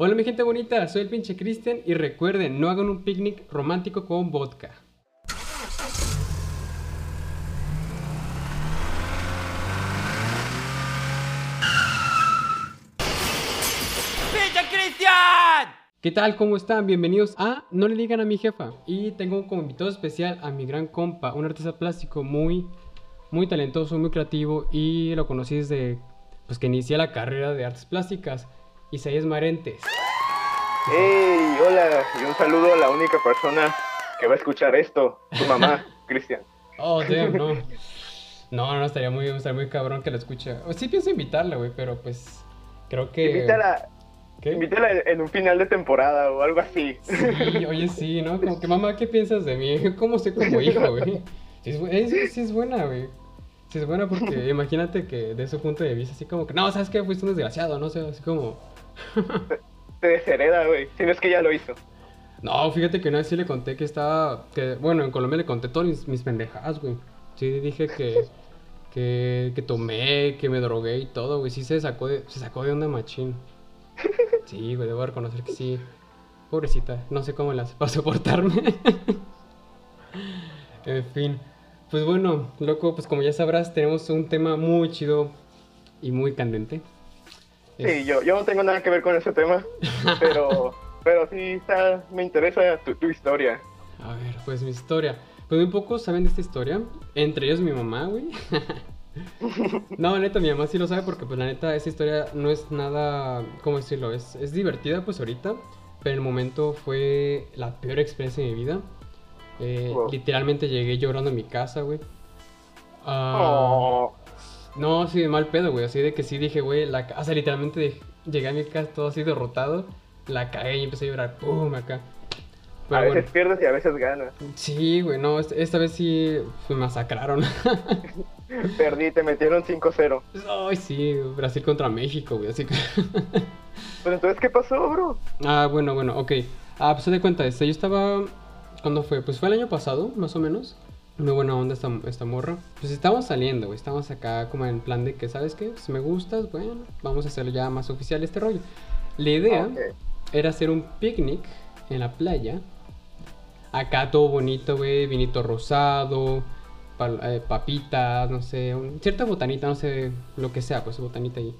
Hola mi gente bonita, soy el pinche Cristian y recuerden, no hagan un picnic romántico con vodka. ¡Pinche Cristian! ¿Qué tal? ¿Cómo están? Bienvenidos a No le digan a mi jefa. Y tengo como invitado especial a mi gran compa, un artista plástico muy, muy talentoso, muy creativo y lo conocí desde pues, que inicié la carrera de artes plásticas, Isaías Marentes. ¡Hey! Hola, y un saludo a la única persona que va a escuchar esto, tu mamá, Cristian. Oh, damn, no. No, no, estaría muy, estaría muy cabrón que la escuche. O sí pienso invitarla, güey, pero pues creo que... Invítala, ¿Qué? invítala en un final de temporada o algo así. Sí, oye, sí, ¿no? Como que, mamá, ¿qué piensas de mí? ¿Cómo soy como hijo, güey? Sí es, es- sí es buena, güey. Sí es buena porque imagínate que de su punto de vista, así como que, no, ¿sabes qué? Fuiste un desgraciado, no sé, así como... Te deshereda, güey, si no es que ya lo hizo. No, fíjate que una vez sí le conté que estaba... Que, bueno, en Colombia le conté todas mis, mis pendejadas, güey. Sí, dije que, que, que tomé, que me drogué y todo, güey. Sí se sacó de, se sacó de onda machín. Sí, güey, debo reconocer que sí. Pobrecita, no sé cómo le hace para soportarme. en fin. Pues bueno, loco, pues como ya sabrás, tenemos un tema muy chido y muy candente. Sí, yo, yo no tengo nada que ver con ese tema, pero, pero sí está, me interesa tu, tu historia. A ver, pues mi historia. Pues muy pocos saben de esta historia. Entre ellos mi mamá, güey. no, neta, mi mamá sí lo sabe porque pues la neta esa historia no es nada, ¿cómo decirlo? Es, es divertida pues ahorita, pero en el momento fue la peor experiencia de mi vida. Eh, Wow. Literalmente llegué llorando a mi casa, güey. Ah, Oh, No, sí, de mal pedo, güey. Así de que sí dije, güey, la... o sea, literalmente de- llegué a mi casa todo así derrotado. La cagué y empecé a llorar, pum, acá. a veces bueno. pierdes y a veces ganas. Sí, güey, no, esta, esta vez sí me masacraron. Perdí, te metieron 5-0. Ay, sí, Brasil contra México, güey, así que... Pero entonces, ¿qué pasó, bro? ah, bueno, bueno, ok. Ah, pues se de cuenta, este, yo estaba... ¿Cuándo fue? Pues fue el año pasado, más o menos. Muy buena onda esta, esta morra. Pues estábamos saliendo, güey, estábamos acá como en plan de que, ¿sabes qué? Si me gustas, bueno, vamos a hacerlo ya más oficial este rollo. La idea era hacer un picnic en la playa. Acá todo bonito, güey, vinito rosado, pal- eh, papitas, no sé, un- cierta botanita, no sé, lo que sea, pues botanita ahí.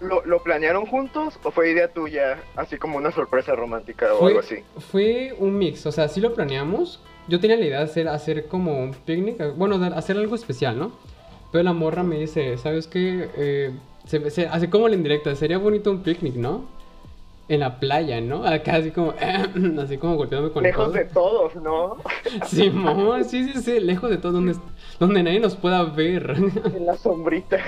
¿Lo, ¿Lo planearon juntos o fue idea tuya, así como una sorpresa romántica o Fue, algo así? fue un mix, o sea, sí lo planeamos. Yo tenía la idea de hacer, hacer como un picnic, bueno, de hacer algo especial, ¿no? Pero la morra me dice, ¿sabes qué? Eh, se, se- hace como la indirecta, sería bonito un picnic, ¿no? En la playa, ¿no? Acá así como, así como golpeándome con el Lejos de todos, ¿no? Simón, sí, sí, sí, lejos de todo, donde, donde nadie nos pueda ver En la sombrita.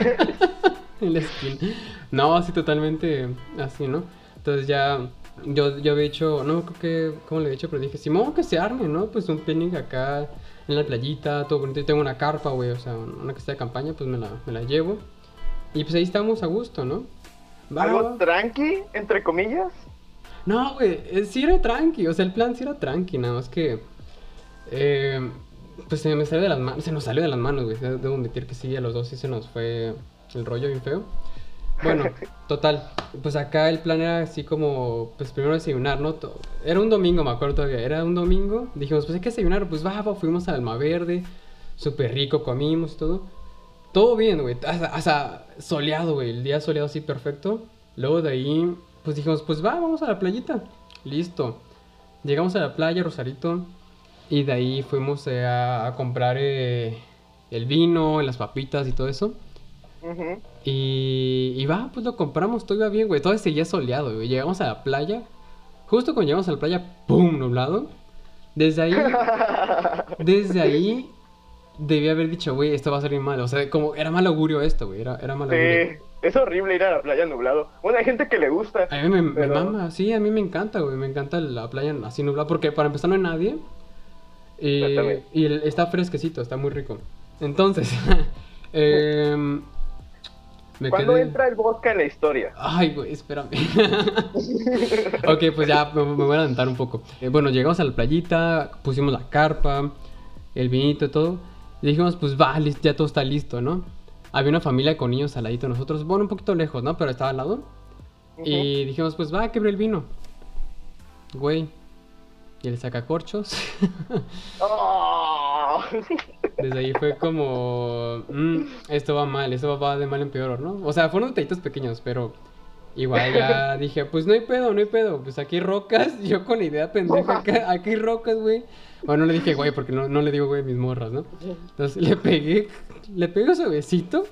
en la esquina. No, sí, totalmente así, ¿no? Entonces ya, yo, yo había dicho, no creo que, ¿cómo le he dicho? Pero dije, Simón, que se arme, ¿no? Pues un picnic acá en la playita, todo bonito. Yo tengo una carpa, güey, o sea, una que está de campaña, pues me la, me la llevo. Y pues ahí estamos a gusto, ¿no? Va, Algo va. tranqui, entre comillas. No, güey, eh, sí era tranqui, o sea, el plan sí era tranqui, nada más que... eh, pues se me salió de las manos, se nos salió de las manos, güey, de- debo admitir que sí, a los dos sí se nos fue el rollo bien feo. Bueno, total, pues acá el plan era así como, pues primero desayunar, ¿no? Era un domingo, me acuerdo todavía, era un domingo, dijimos, pues hay que desayunar, pues va, va, fuimos al Alma Verde, súper rico, comimos y todo. Todo bien, güey, hasta, hasta soleado, güey, el día soleado así perfecto. Luego de ahí, pues dijimos, pues va, vamos a la playita. Listo. Llegamos a la playa, Rosarito, y de ahí fuimos eh, a, a comprar eh, el vino, las papitas y todo eso. Y, y va, pues lo compramos, todo iba bien, güey. Todo seguía soleado, güey. Llegamos a la playa. Justo cuando llegamos a la playa, ¡pum! nublado. Desde ahí, desde ahí, debí haber dicho, güey, esto va a salir mal. O sea, como era mal augurio esto, güey. Era, era mal augurio. Sí, es horrible ir a la playa nublado. Bueno, hay gente que le gusta. A mí me, mama, sí, a mí me encanta, güey. Me encanta la playa así nublada. Porque para empezar no hay nadie. Y, y está fresquecito, está muy rico. Entonces, em, me ¿Cuándo quedé- entra el vodka en la historia? Ay, güey, espérame. ok, pues ya me, me voy a adelantar un poco. Eh, bueno, llegamos a la playita, pusimos la carpa, el vinito y todo. Y dijimos, pues va, ya todo está listo, ¿no? Había una familia con niños al ladito de nosotros, bueno, un poquito lejos, ¿no? Pero estaba al lado. Y dijimos, pues va, quebré el vino. Güey. Y el sacacorchos. ¡Oh! Desde ahí fue como, "Mm, esto va mal, esto va de mal en peor, ¿no? O sea, fueron detallitos pequeños, pero igual ya dije, pues no hay pedo, no hay pedo, pues aquí hay rocas, yo con la idea pendeja, acá- aquí hay rocas, güey. Bueno, no le dije, güey, porque no, no le digo, güey, mis morras, ¿no? Entonces le pegué, le pegué su besito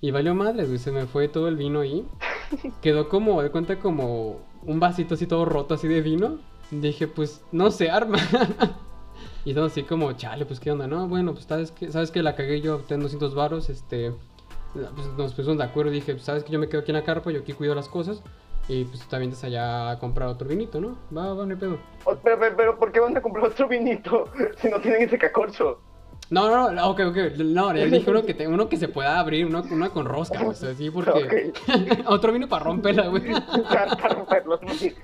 y valió madres, güey, se me fue todo el vino ahí. Quedó como, de cuenta, como un vasito así todo roto, así de vino. Dije, pues no se arma. Y estamos así como, chale, pues qué onda, ¿no? Bueno, pues sabes que, sabes que la cagué yo, tengo 200 varos, este, pues nos pusimos de acuerdo, dije, pues sabes que yo me quedo aquí en la carpa, yo aquí cuido las cosas, y pues también te allá a comprar otro vinito, ¿no? Va, va, no hay pedo. Oh, pero, pero, pero, ¿por qué van a comprar otro vinito si no tienen ese cacorcho? No, no, no, ok, ok, no, le dije uno que, te- uno que se pueda abrir, uno, uno con rosca, pues así, porque otro vino para romperla, güey. Para, sí.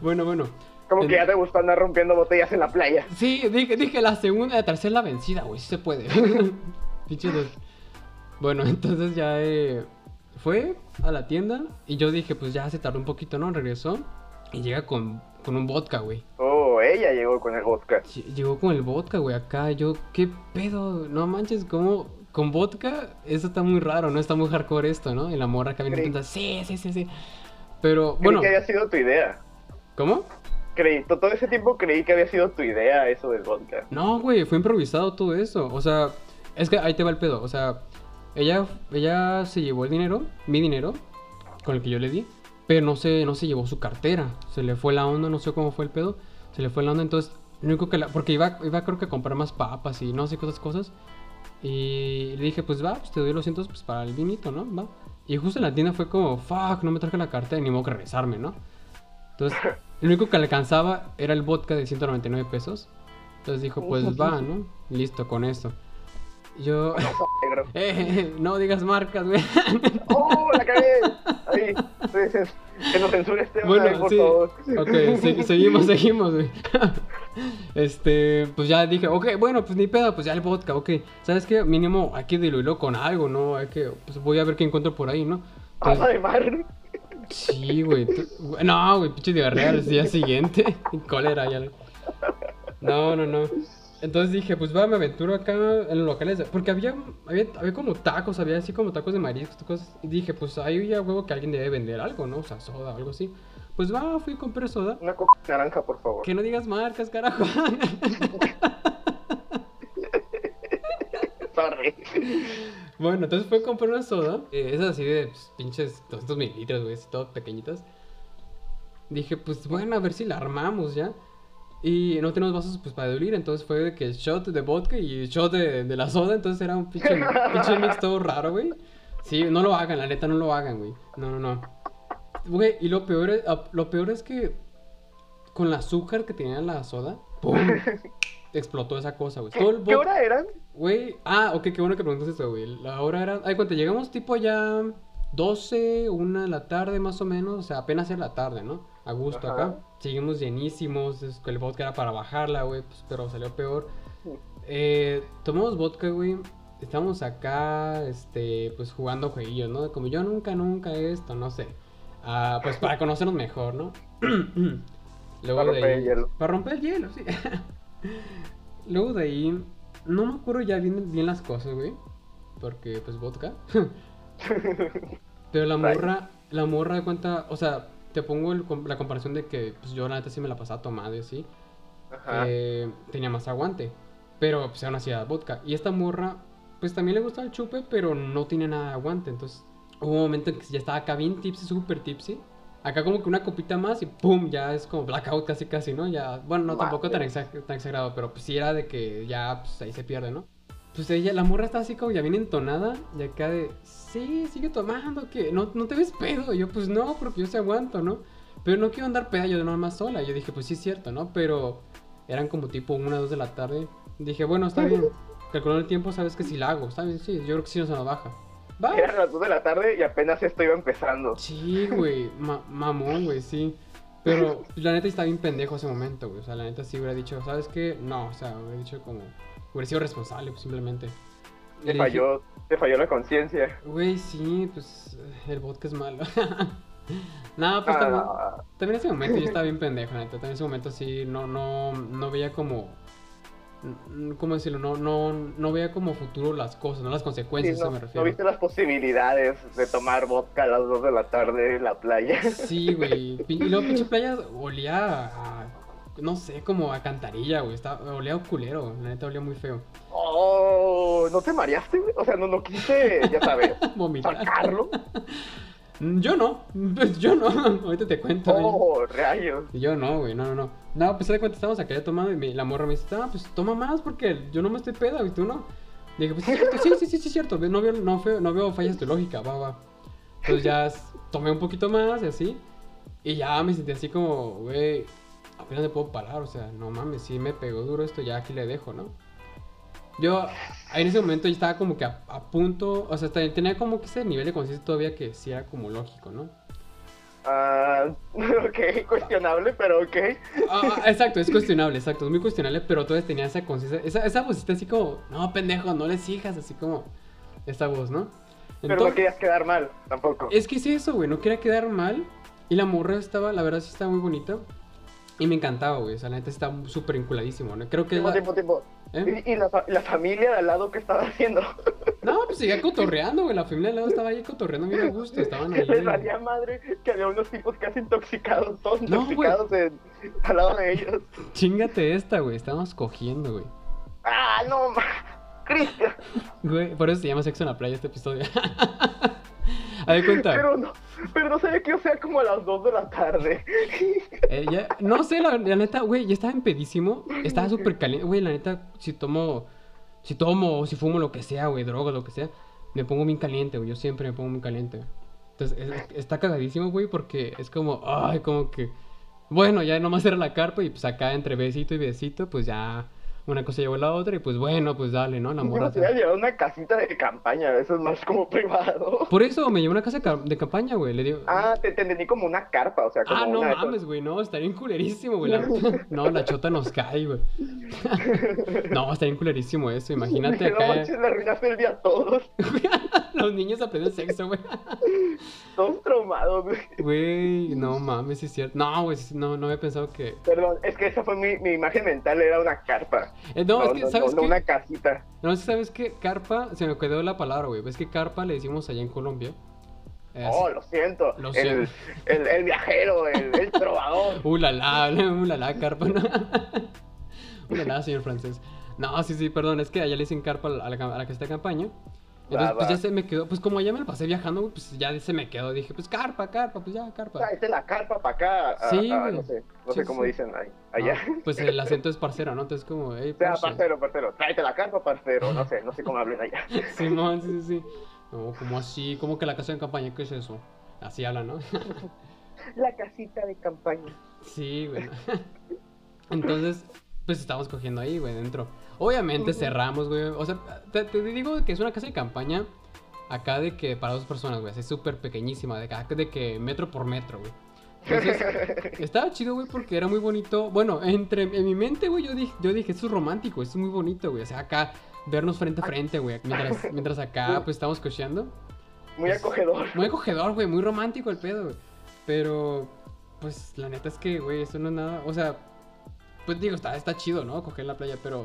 bueno, bueno. Como que ya te gusta andar rompiendo botellas en la playa. Sí, dije, dije la segunda, la tercera la vencida, güey, sí se puede. Bueno, entonces ya eh, fue a la tienda y yo dije, pues ya se tardó un poquito, ¿no? Regresó y llega con, con un vodka, güey. Oh, ella llegó con el vodka. Ll- Llegó con el vodka, güey, acá. Yo, ¿qué pedo? No manches, ¿cómo? Con vodka, eso está muy raro, ¿no? Está muy hardcore esto, ¿no? Y la morra acá viene pensando, sí, sí, sí, sí. Pero, Creí bueno, que había sido tu idea. ¿cómo? Creí, to- todo ese tiempo creí que había sido tu idea eso del vodka. No, güey, fue improvisado todo eso. O sea, es que ahí te va el pedo. O sea, ella, ella se llevó el dinero, mi dinero, con el que yo le di, pero no se, no se llevó su cartera. Se le fue la onda, no sé cómo fue el pedo. Se le fue la onda, entonces, lo único que la. Porque iba, iba creo que a comprar más papas y no sé otras cosas. Y le dije, pues va, pues te doy los cientos pues, para el vinito, ¿no? Va. Y justo en la tienda fue como, fuck, no me traje la cartera, ni modo que regresarme, ¿no? Entonces, lo único que alcanzaba era el vodka de 199 pesos. Entonces dijo, pues va, ¿no? Listo con esto. Yo, eh, no digas marcas, güey. ¡Oh, la cagué! Ahí, que nos censure este Bueno, por sí. favor. Ok, se- seguimos, seguimos, güey. Este, pues ya dije, ok, bueno, pues ni pedo, pues ya el vodka, ok. ¿Sabes qué? Mínimo hay que diluirlo con algo, ¿no? Hay que, pues voy a ver qué encuentro por ahí, ¿no? Entonces- Alma de mar. Sí, güey. No, güey, pinche diarrea al día siguiente. Cólera ya. No, no, no. Entonces dije, pues va, me aventuro acá en los locales. Porque había, había, había como tacos, había así como tacos de mariscos, cosas. Y dije, pues ahí ya huevo que alguien debe vender algo, ¿no? O sea, soda o algo así. Pues va, fui y compré soda. Una copa naranja, por favor. Que no digas marcas, carajo. Sorry. Bueno, entonces fue a comprar una soda. Eh, esas así de pues, pinches 200 mililitros, güey, todas pequeñitas. Dije, pues bueno, a ver si la armamos ya. Y no tenemos vasos pues para diluir, entonces fue de que shot de vodka y shot de, de la soda, entonces era un pinche, pinche mix todo raro, güey. Sí, no lo hagan, la neta no lo hagan, güey. No, no, no. Güey, y lo peor, es, lo peor es que con el azúcar que tenía la soda, ¡pum! explotó esa cosa, güey. Todo ¿Qué vodka- hora eran? Güey, ah, ok, qué bueno que preguntas eso, güey. La hora era. Ay, cuando llegamos, tipo ya 12, una de la tarde más o menos. O sea, apenas era la tarde, ¿no? A gusto Ajá. acá. Seguimos llenísimos. es que El vodka era para bajarla, güey, pues, pero salió peor. Eh, tomamos vodka, güey. Estamos acá, este, pues jugando jueguillos, ¿no? Como yo nunca, nunca esto, no sé. Ah, pues para conocernos mejor, ¿no? Luego Para de romper ahí- el hielo. Para romper el hielo, sí. Luego de ahí, no me acuerdo ya bien, bien las cosas, güey. Porque, pues, vodka. Pero la morra, la morra de cuenta, o sea, te pongo el la comparación de que pues, yo la neta sí me la pasaba tomando y así. Ajá. eh, tenía más aguante. Pero pues aún así era vodka. Y esta morra, pues también le gustaba el chupe, pero no tiene nada de aguante. Entonces hubo un momento en que ya estaba acá bien tipsy, súper tipsy. Acá como que una copita más y pum, ya es como blackout casi casi, ¿no? Ya, bueno, no tampoco tan, Madre. exa- tan exagerado, pero pues sí era de que ya pues, ahí se pierde, ¿no? Pues ella, la morra está así como ya bien entonada y acá de, sí, sigue tomando, que no, no te ves pedo. Y yo, pues no, porque yo se aguanto, ¿no? Pero no quiero andar peda yo de nada más sola. Y yo dije, pues sí es cierto, ¿no? Pero eran como tipo una, dos de la tarde. Dije, bueno, está bien. Calculando el tiempo, sabes que si la hago, está bien, sí, yo creo que sí no se nos baja. Va. Eran las 2 de la tarde y apenas esto iba empezando. Sí, güey, ma- mamón, güey, sí. Pero la neta está bien pendejo ese momento, güey. O sea, la neta sí hubiera dicho, ¿sabes qué? No, o sea, hubiera dicho como, hubiera sido responsable, pues simplemente. Te le dije, falló, te falló la conciencia. Güey, sí, pues el vodka es malo. No, pues Ah, también, no. también en ese momento yo estaba bien pendejo, neta. También en ese momento sí, no, no, no veía como. Mm, ¿Cómo decirlo? No, no, no veía como futuro las cosas, no las Sí, consecuencias, a no, eso me no refiero. viste las posibilidades de tomar vodka a las 2 de la tarde en la playa. Sí, güey. Y luego pinche playa olía a. No sé, como a cantarilla, güey. Estaba, olía a culero, la neta olía muy feo. Oh, ¿no te mareaste, güey? O sea, no, no quise, ya sabes, Vomitar. sacarlo. Mm, Yo no, pues yo no. Ahorita te cuento. Oh, rayos. Y yo no, güey, no, no, no. No, pues de cuenta, estábamos acá ya tomando y me- la morra me dice, ah, pues toma más porque yo no me estoy peda y tú no. Dije, pues sí, sí, sí, sí, cierto. No veo, no, veo, no veo fallas de lógica, va, va. Entonces ya tomé un poquito más y así. Y ya me sentí así como, güey, apenas me puedo parar, o sea, no mames, sí me pegó duro esto, ya aquí le dejo, ¿no? Yo en ese momento ya estaba como que a, a punto, o sea, ten- tenía como que ese nivel de conciencia todavía que sí era como lógico, ¿no? Ah, ok, cuestionable, pero ok. Ah, ah, exacto, es cuestionable, exacto, es muy cuestionable, pero todavía tenía esa conciencia, esa, esa vocita así como, no, pendejo, no les hijas, así como, esta voz, ¿no? Pero no Entonces- querías quedar mal, tampoco. es que sí, eso, güey, no quería quedar mal, y la morra estaba, la verdad sí estaba muy bonita, y me encantaba, güey, o sea, la neta estaba súper enculadísimo, ¿no? Creo que... Tiempo, la- tiempo, tiempo. ¿Eh? ¿Y, y la, la familia de al lado qué estaba haciendo? No, pues seguía cotorreando, güey, la familia al lado estaba ahí cotorreando bien a gusto, estaban ahí. Les valía madre que había unos tipos casi intoxicados, todos No, intoxicados en- al lado de ellos. Chingate esta, güey, estábamos cogiendo, güey. ¡Ah, no! ¡Cristian! Güey, por eso se llama Sexo en la Playa este episodio. A ver, cuenta. Pero no, pero no sabía que iba a ser como a las 2 de la tarde. Eh, ya- no sé, la, la neta, güey, ya estaba empedísimo. Estaba súper caliente. Güey, la neta, si tomo, si tomo, o si fumo lo que sea, güey, droga, lo que sea, me pongo bien caliente, güey. Yo siempre me pongo muy caliente. Entonces, es- está cagadísimo, güey, porque es como, ay, como que, bueno, ya nomás era la carpa y pues acá entre besito y besito, pues ya una cosa llevó a la otra y pues bueno, pues dale, ¿no? La Yo morra me llevado una casita de campaña, eso es más como privado. Por eso me llevó una casa de ca- de campaña, güey. Le digo, Ah, te, te entendí como una carpa, o sea, como Ah, no una mames, güey, no, estaría bien culerísimo, güey. la- No, la chota nos cae, güey. No, estaría bien culerísimo eso, imagínate No acá. manches, le arruinaste el día a todos, Los niños aprenden sexo, güey. todos traumados, güey. Güey, no mames, es cierto. No, güey, no, no había pensado que. Perdón, es que esa fue mi, mi imagen mental, era una carpa. Eh, no, es que, ¿sabes no, qué? una casita. No, es que, ¿sabes qué? Carpa, se me quedó la palabra, güey. ¿Ves que carpa le decimos allá en Colombia? Eh, Oh, lo siento. Lo el, siento. El, el viajero, el, el trovador. Uh, la la, uh, la la, carpa, ¿no? Uh, señor francés. No, sí, sí, perdón, es que allá le dicen carpa a la, a la, caseta de campaña. Entonces, Va, pues va. ya se me quedó, pues como ya me lo pasé viajando, pues ya se me quedó. Dije, pues carpa, carpa, pues ya, carpa. Tráete la carpa para acá. a- Sí, a- güey. no sé, no Sí, sé cómo sí. dicen ahí, allá. Ah, pues el acento es parcero, ¿no? Entonces, como, hey, O sea, parce. parcero, parcero. Tráete la carpa, parcero. No sé, no sé cómo hablen allá. Simón, sí, sí, sí. No, como así, como que la casa de campaña, ¿qué es eso? Así hablan, ¿no? La casita de campaña. Sí, güey. Entonces, pues estamos cogiendo ahí, güey, dentro. Obviamente cerramos, güey. O sea, te, te digo que es una casa de campaña acá de que para dos personas, güey. Así súper pequeñísima, de, acá de que metro por metro, güey. Entonces, estaba chido, güey, porque era muy bonito. Bueno, entre en mi mente, güey, yo dije, yo dije, esto es romántico, esto es muy bonito, güey. O sea, acá vernos frente a frente, güey. Mientras, mientras acá, pues estamos cocheando. Muy acogedor. Muy acogedor, güey, muy romántico el pedo, güey. Pero, pues, la neta es que, güey, eso no es nada. O sea, pues digo, está, está chido, ¿no? Coger en la playa, pero.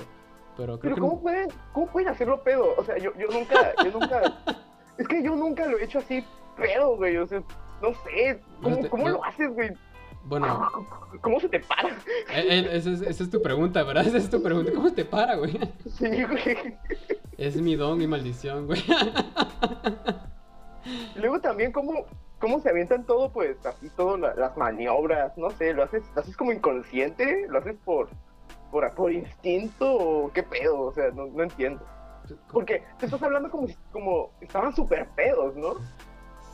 Pero creo Pero que. ¿cómo pueden, ¿cómo pueden hacerlo pedo? O sea, yo, yo nunca, yo nunca... Es que yo nunca lo he hecho así pedo, güey. O sea, no sé. ¿Cómo, No te- cómo no- lo haces, güey? Bueno, ¿Cómo se te para? eh, eh, esa es, esa es tu pregunta, ¿verdad? Esa es tu pregunta. ¿Cómo te para, güey? Sí, güey. Es mi don, mi maldición, güey. Y luego también cómo, cómo se avientan todo, pues, así todas la- las maniobras, no sé, lo haces, lo haces como inconsciente, lo haces por, por, por instinto o qué pedo, o sea, no, no entiendo. Porque te estás hablando como, como estaban súper pedos, ¿no?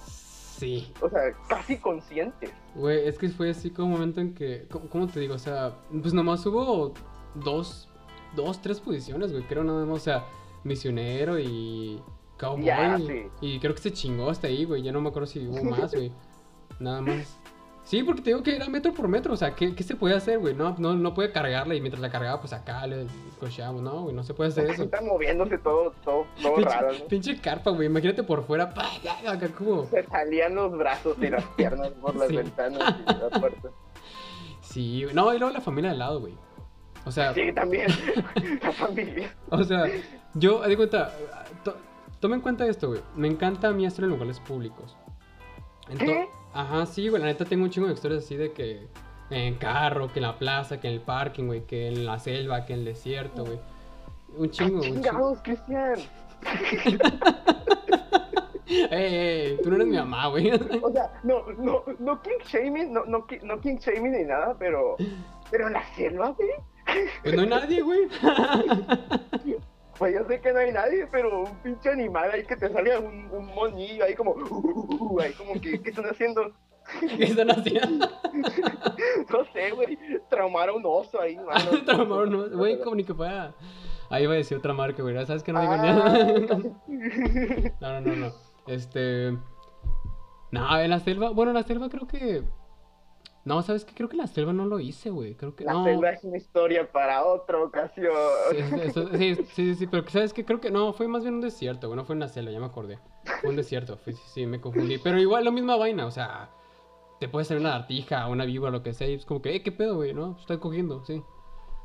Sí. O sea, casi conscientes. Güey, es que fue así como un momento en que. ¿Cómo, cómo te digo? O sea, pues nomás hubo dos, dos, tres posiciones, güey. Creo nada más, o sea, misionero y. Cowboy. Ya, y- sí. Y creo que se chingó hasta ahí, güey. Ya no me acuerdo si hubo más, güey. Nada más. Sí, porque te digo que era metro por metro, o sea, ¿qué, qué se puede hacer, güey? No, no, no puede cargarla y mientras la cargaba, pues acá le cocheamos, ¿no, güey? No se puede hacer eso. Está moviéndose todo, todo, todo Pinche, raro, ¿no? pinche carpa, güey, imagínate por fuera, pa, acá como... Se salían los brazos y las piernas por las Sí. ventanas y la puerta. Sí, güey. no, y luego la familia de lado, güey. O sea, Sí, también. La familia. o sea, yo, de cuenta, to- toma en cuenta esto, güey. Me encanta a mí estar en lugares públicos. Ento- ¿Qué? Ajá, sí, güey, la neta tengo un chingo de historias así de que en carro, que en la plaza, que en el parking, güey, que en la selva, que en el desierto, güey. Un chingo, un chingo. Chingados, Cristian. Ey, ey, tú no eres mi mamá, güey. O sea, no, no, no king shaming, no, no, no king shaming ni nada, pero, pero en la selva, güey. Pues no hay nadie, güey. Pues yo sé que no hay nadie, pero un pinche animal ahí que te sale un, un monillo ahí como, uh, ahí como que, ¿qué están haciendo? ¿Qué están haciendo? No sé, güey, traumar a un oso ahí, mano. Traumaron, ¿no? Güey, como ni que fuera. Ahí iba a decir otra marca, güey. ¿Sabes que no digo Ah, nada? No, no, no, no. Este. No, en la selva. Bueno, en la selva creo que. No, ¿sabes qué? Creo que la selva no lo hice, güey. Creo que. La no. selva es una historia para otra ocasión. Sí, eso- sí, sí, sí, pero ¿sabes qué? Creo que no, fue más bien un desierto, güey. No fue en la selva, ya me acordé. Fue un desierto, fue- sí, sí, me confundí. Pero igual, la misma vaina, o sea. Te puede ser una lagartija, una víbora, lo que sea. Y es como que, eh, ¿qué pedo, güey? ¿No? Estoy cogiendo, sí.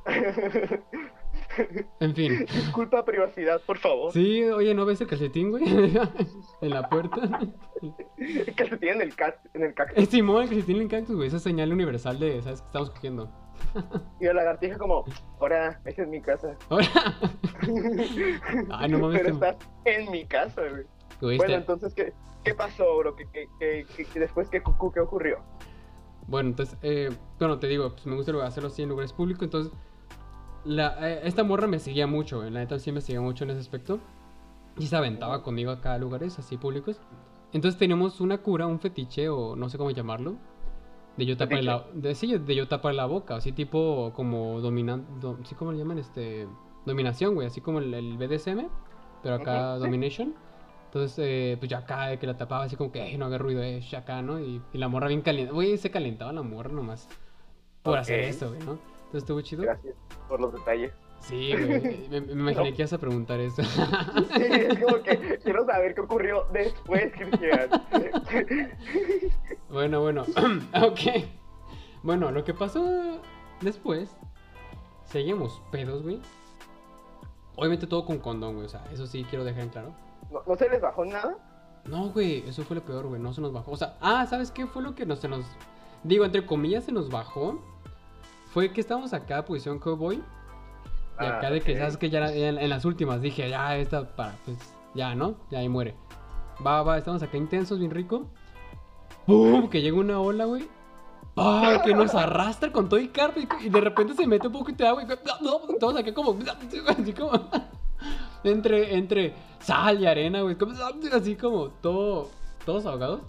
En fin. Disculpa privacidad, por favor. Sí, oye, ¿no ves el calcetín, güey? en la puerta. Se tiene en el, cat, en el cactus. Es Simón, el calcetín en cactus, güey. Esa señal universal de, ¿sabes? Que estamos cogiendo. Y la lagartija como, ahora, esa es mi casa. Ahora. Ay, no mames. Pero te- estás en mi casa, güey. Bueno, este- entonces, ¿qué, qué pasó, bro? ¿Qué, qué, qué, qué- qué- después qué, qué ocurrió? Bueno, entonces, eh, bueno, te digo, pues me gusta hacerlo así en lugares públicos. Entonces, la, eh, esta morra me seguía mucho, güey, la neta sí me seguía mucho en ese aspecto. Y se aventaba conmigo acá a lugares así públicos. Entonces teníamos una cura, un fetiche, o no sé cómo llamarlo. De yo tapar la, de, sí, de yo tapar la boca, así tipo como dominante, sí, ¿cómo le llaman? Este, dominación, güey, así como el, el BDSM, pero acá sí. domination. Entonces, eh, pues yo acá que la tapaba así como que "Ey, no haga ruido, eh, sh", acá, ¿no? Y, y la morra bien caliente, güey, se calentaba la morra nomás por hacer Ok. eso, güey, ¿no? Entonces estuvo chido. Gracias por los detalles. Sí, güey, me, me imaginé No. que ibas a preguntar eso. Sí, es como que quiero saber qué ocurrió después, Cristian. Bueno, bueno, ok. Bueno, lo que pasó después, seguimos pedos, güey. Obviamente todo con condón, güey, o sea, eso sí quiero dejar en claro. ¿No, ¿No se les bajó nada? No, güey, eso fue lo peor, güey, no se nos bajó. O sea, ah, ¿sabes qué fue lo que no se nos... Digo, entre comillas se nos bajó? Fue que estábamos acá, posición cowboy. Y Ah, acá de que, ok. ¿sabes que Ya en, en las últimas dije, ya, esta para, pues, ya, ¿no? Ya ahí muere. Va, va, estamos acá intensos, bien rico. ¡Pum! Que llega una ola, güey. ¡Ah! Que nos arrastra con todo y carpa y, y de repente se mete un poquito de agua y no, todos acá como, así como, entre, entre sal y arena, güey, así como todo, todos ahogados.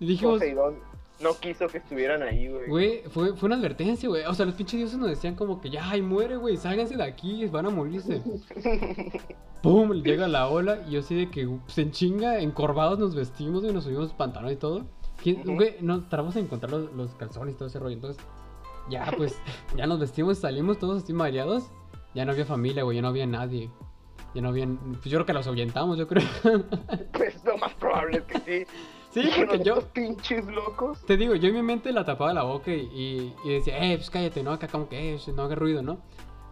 Y dijimos, Poseidón no quiso que estuvieran ahí, güey. güey, fue, fue una advertencia, güey. O sea, los pinches dioses nos decían como que ya, ay, muere, güey, sálganse de aquí, van a morirse. ¡Pum! Llega la ola y yo así de que se enchinga, encorvados nos vestimos, güey, nos subimos pantalones y todo. ¿Quién- Ujú. Güey, nos tratamos de encontrar los, los calzones y todo ese rollo. Entonces, ya, pues, ya nos vestimos, salimos todos así mareados. Ya no había familia, güey, ya no había nadie. Ya no había. Pues yo creo que los ahuyentamos, yo creo. Pues lo más probable es que sí. Sí, porque yo. "Estos pinches locos. Te digo, yo en mi mente la tapaba la boca y, y, y decía, eh, pues cállate, ¿no? Acá como que, eh, no haga ruido, ¿no?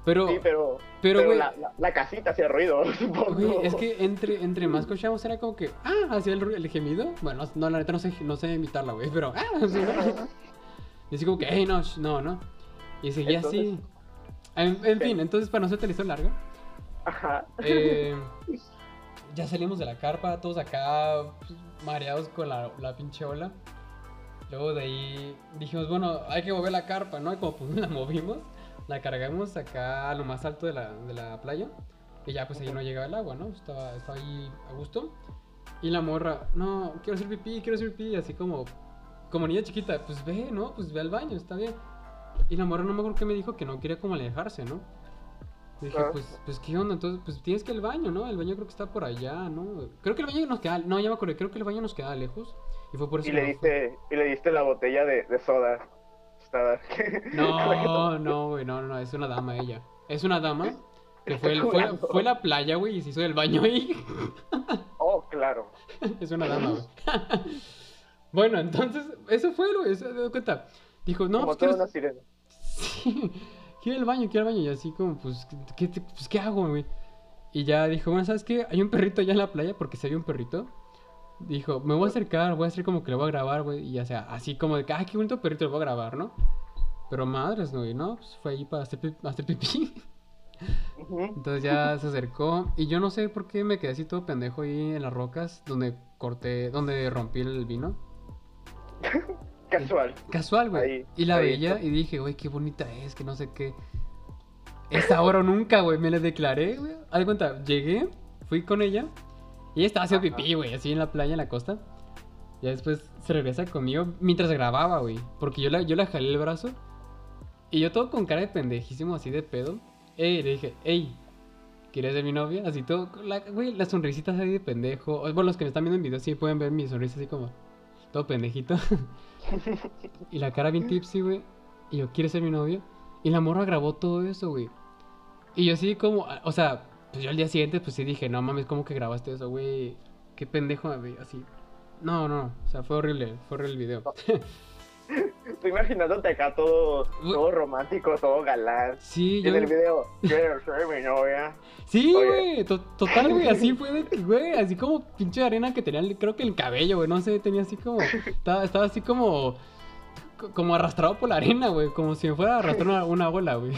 Pero, Sí, pero, pero, pero, güey, la, la, la casita hacía ruido, supongo. güey, es que entre, entre más cocheamos era como que, ah, hacía el, el gemido. Bueno, no, la neta no sé, no sé imitarla, güey, pero, ah, así, ¿no? Y así como que, hey, no, no, no. Y seguía así. En, en fin, entonces para no ser la historia larga, Ajá. eh, ya salimos de la carpa, todos acá pues, mareados con la, la pinche ola. Luego de ahí dijimos, bueno, hay que mover la carpa, ¿no? Y como pues la movimos, la cargamos acá a lo más alto de la, de la playa. Y ya pues ahí no llegaba el agua, ¿no? Estaba, estaba ahí a gusto. Y la morra, no, quiero hacer pipí, quiero hacer pipí, así como, como niña chiquita, pues ve, ¿no? Pues ve al baño, está bien. Y la morra no me acuerdo que me dijo que no quería como alejarse, ¿no? Dije, Ah. pues, pues, ¿qué onda? Entonces, pues tienes que ir al baño, ¿no? El baño creo que está por allá, ¿no? Creo que el baño nos queda, no, ya me acordé, creo que el baño nos queda lejos. Y fue por eso Y le diste, y le diste la botella de, de soda. No, no, güey, no, no, es una dama ella. Es una dama que fue, el- fue, fue a la playa, güey, y se hizo del baño ahí. Oh, claro. Es una dama, güey. Bueno, entonces, eso fue, güey, eso, ¿te das cuenta? Dijo, no, Como pues toda quiero, una sirena. sí, quiero ir al baño, quiero ir al baño. Y así como, pues, ¿qué, te- pues, ¿qué hago, güey? Y ya dijo, bueno, ¿sabes qué? Hay un perrito allá en la playa, porque se había un perrito. Dijo, me voy a acercar, voy a hacer como que lo voy a grabar, güey. Y ya sea, así como de que, ay, qué bonito perrito, lo voy a grabar, ¿no? Pero madres, güey, ¿no? Pues fue ahí para hacer, pi- hacer pipí. Entonces ya se acercó y yo no sé por qué me quedé así todo pendejo ahí en las rocas donde corté, donde rompí el vino. Casual. Casual, güey. Y la ahí veía y dije, güey, qué bonita es, que no sé qué. Es ahora o nunca, güey. Me la declaré, güey. Haz cuenta, llegué, fui con ella y ella estaba haciendo Ajá. pipí, güey, así en la playa, en la costa. Ya después se regresa conmigo mientras grababa, güey. Porque yo la, yo la jalé el brazo y yo todo con cara de pendejísimo, así de pedo. Ey, le dije, ey, ¿quieres ser mi novia? Así todo, la, güey, las sonrisitas ahí de pendejo. Bueno, los que me están viendo en video sí pueden ver mi sonrisa así como todo pendejito. y la cara bien tipsy, güey. Y yo, ¿quieres ser mi novio? Y la morra grabó todo eso, güey. Y yo así como, o sea, pues yo al día siguiente pues sí dije, no mames, ¿cómo que grabaste eso, güey? Qué pendejo veía así. No, no, o sea, fue horrible, fue horrible el video. Estoy imaginándote acá todo, todo romántico, todo galán. Sí, yo... en el video, quiero ser mi novia. Sí, güey, to- total, güey, así fue de güey, así como pinche arena que tenía, creo que el cabello, güey, no sé, tenía así como, estaba, estaba así como, co- como arrastrado por la arena, güey, como si me fuera a arrastrar una, una bola, güey.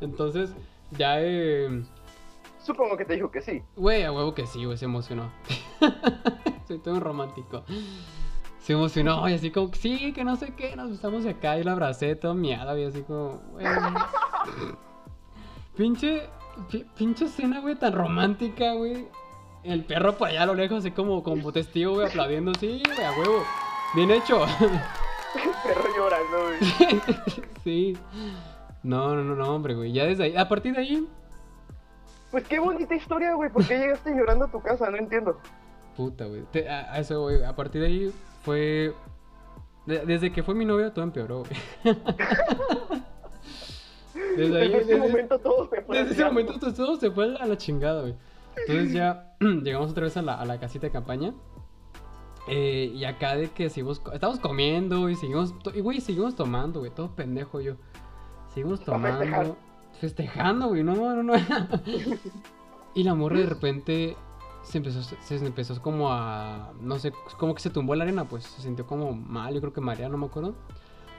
Entonces, ya, eh, Supongo que te dijo que sí. güey, a huevo que sí, güey, se emocionó. Soy todo un romántico. Se emocionó y así como, sí, que no sé qué, nos besamos de acá y la abracé todo miada, y así como, güey. pinche, pi- pinche escena, güey, tan romántica, güey. El perro por allá a lo lejos, así como, como testigo, güey, aplaudiendo, sí, güey, a huevo. Bien hecho. Perro llorando, güey. sí. No, no, no, no, hombre, güey. Ya desde ahí, a partir de ahí, Pues qué bonita historia, güey. ¿Por qué llegaste llorando a tu casa? No entiendo. Puta, güey. Te- A, a eso, güey. A partir de ahí fue. de- desde que fue mi novio, todo empeoró, güey. desde ahí. Desde ese desde- momento todo se fue. desde al ese diablo. momento todo, todo se fue a la chingada, güey. Entonces ya llegamos otra vez a la, a la casita de campaña. Eh, y acá de que seguimos. Estamos comiendo y seguimos. Y güey, seguimos tomando, güey. Todo pendejo yo. Seguimos tomando. Festejando, güey. No, no, no. y la morra de repente se empezó, se empezó como a. No sé, como que se tumbó la arena, pues. Se sintió como mal. Yo creo que María, no me acuerdo.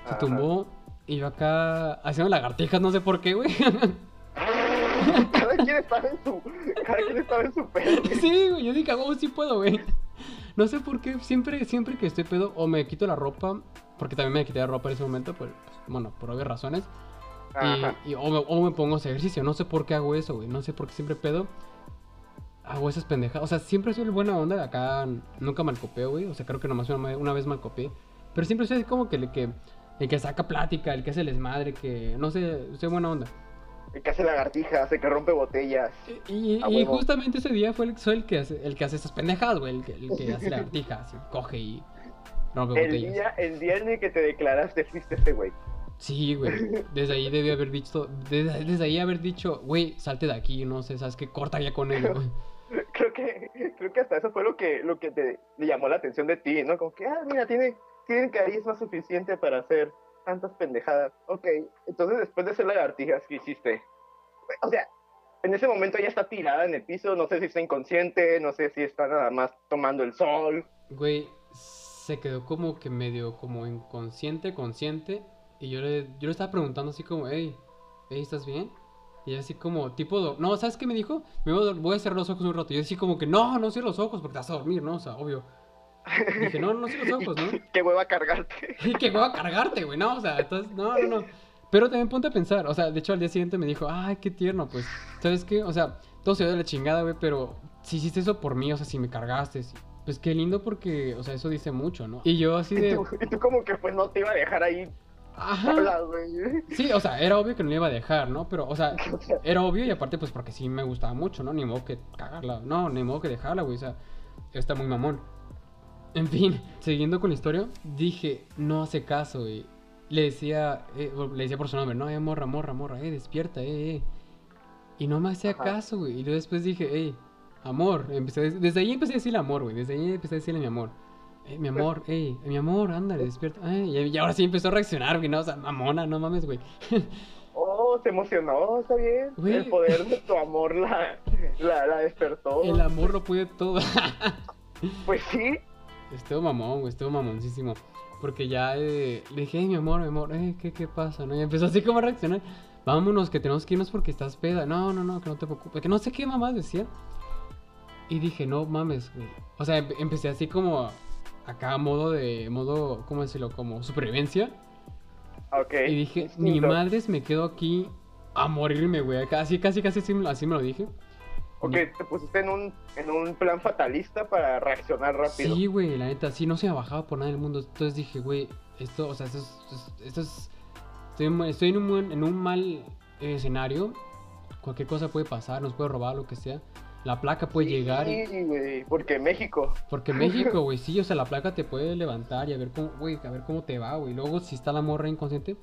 Se Ajá. tumbó. Y yo acá haciendo lagartijas, no sé por qué, güey. Cada quien estaba en su. Cada quien estaba en su pedo. güey. Sí, güey, yo dije, oh, sí puedo, güey. No sé por qué, siempre, siempre que estoy pedo, o me quito la ropa, porque también me quité la ropa en ese momento, pues, bueno, por obvias razones, y, y- o, me, o me pongo a hacer ejercicio, no sé por qué hago eso, güey, no sé por qué siempre pedo, hago esas pendejas, o sea, siempre soy el buena onda, acá nunca malcopeo, güey, o sea, creo que nomás una, una vez malcopié, pero siempre soy así como que el que, el que saca plática, el que hace el desmadre, que, no sé, soy buena onda. El que hace lagartijas, el que rompe botellas. Y, justamente ese día fue el, soy el que hace, el que hace esas pendejadas, güey. El que, el que hace lagartijas, coge y rompe El botellas. día, el día en el que te declaraste fuiste ese güey. Sí, güey. Desde ahí debí haber dicho, desde, desde ahí haber dicho, güey, salte de aquí, no sé, sabes qué, corta ya con él, güey. Creo que, creo que hasta eso fue lo que, lo que te llamó la atención de ti, ¿no? Como que, ah, mira, tiene, tiene carisma suficiente para hacer tantas pendejadas. Ok, entonces después de hacer lagartijas, ¿qué hiciste? O sea, en ese momento ya está tirada en el piso, no sé si está inconsciente, no sé si está nada más tomando el sol. Güey, se quedó como que medio como inconsciente, consciente. Y yo le, yo le estaba preguntando así como, hey, hey, ¿estás bien? Y así como, tipo, no, ¿sabes qué me dijo? Me voy a, voy a cerrar los ojos un rato. Y yo así como que, no, no cierro los ojos porque te vas a dormir, ¿no? O sea, obvio. Dije, no, no cierro los ojos, ¿no? Qué hueva cargarte. Y que voy a cargarte, güey, no, o sea, entonces, no, no, no. Pero también ponte a pensar, o sea, de hecho al día siguiente me dijo, ay, qué tierno, pues, ¿sabes qué? O sea, todo se dio de la chingada, güey, pero si hiciste eso por mí, o sea, si me cargaste, si- pues qué lindo porque, o sea, eso dice mucho, ¿no? Y yo así Y de, tú, y tú como que pues no te iba a dejar ahí Ajá. Hola, güey. Sí, o sea, era obvio que no le iba a dejar, ¿no? Pero, o sea, era obvio y aparte, pues porque sí me gustaba mucho, ¿no? Ni modo que cagarla. No, ni modo que dejarla, güey. O sea, está muy mamón. En fin, siguiendo con la historia, dije, no hace caso, güey. Le decía, eh, le decía por su nombre, no, eh, morra, morra, morra, eh, despierta, eh, eh. Y no me hacía Ajá. caso, güey. Y luego después dije, hey, amor. Empecé desde ahí empecé a decirle amor, güey. Desde ahí empecé a decirle mi amor. Eh, mi amor, hey, mi amor, ándale, despierta. Ay, y, ahora sí empezó a reaccionar, güey. No, o sea, mamona, no mames, güey. Oh, se emocionó, está bien. Güey. El poder de tu amor la, la, la despertó. El amor lo puede todo. Pues sí. Estuvo mamón, güey, estuvo mamoncísimo. Porque ya eh, le dije, "Ey, mi amor, mi amor, eh, ¿qué, ¿qué pasa? ¿no? Y empezó así como a reaccionar. Vámonos, que tenemos que irnos porque estás peda. No, no, no, que no te preocupes. Que no sé qué mamás decía. Y dije, no mames, güey. O sea, empe- empecé así como acá modo de, modo, ¿cómo decirlo? Como supervivencia. Ok. Y dije, ni madres me quedo aquí a morirme, güey. Casi, casi, casi así, me- así me lo dije. Ok, te pusiste en un, en un plan fatalista para reaccionar rápido. Sí, güey, la neta, sí, no se me bajaba por nada del mundo. Entonces dije, güey, esto, o sea, esto es. esto es- esto es- estoy, estoy en, un, en un mal eh, escenario. Cualquier cosa puede pasar, nos puede robar, lo que sea. La placa puede llegar. Sí, güey, porque México. porque México, güey, sí, o sea, la placa te puede levantar y a ver cómo, güey, a ver cómo te va, güey. Luego, si está la morra inconsciente,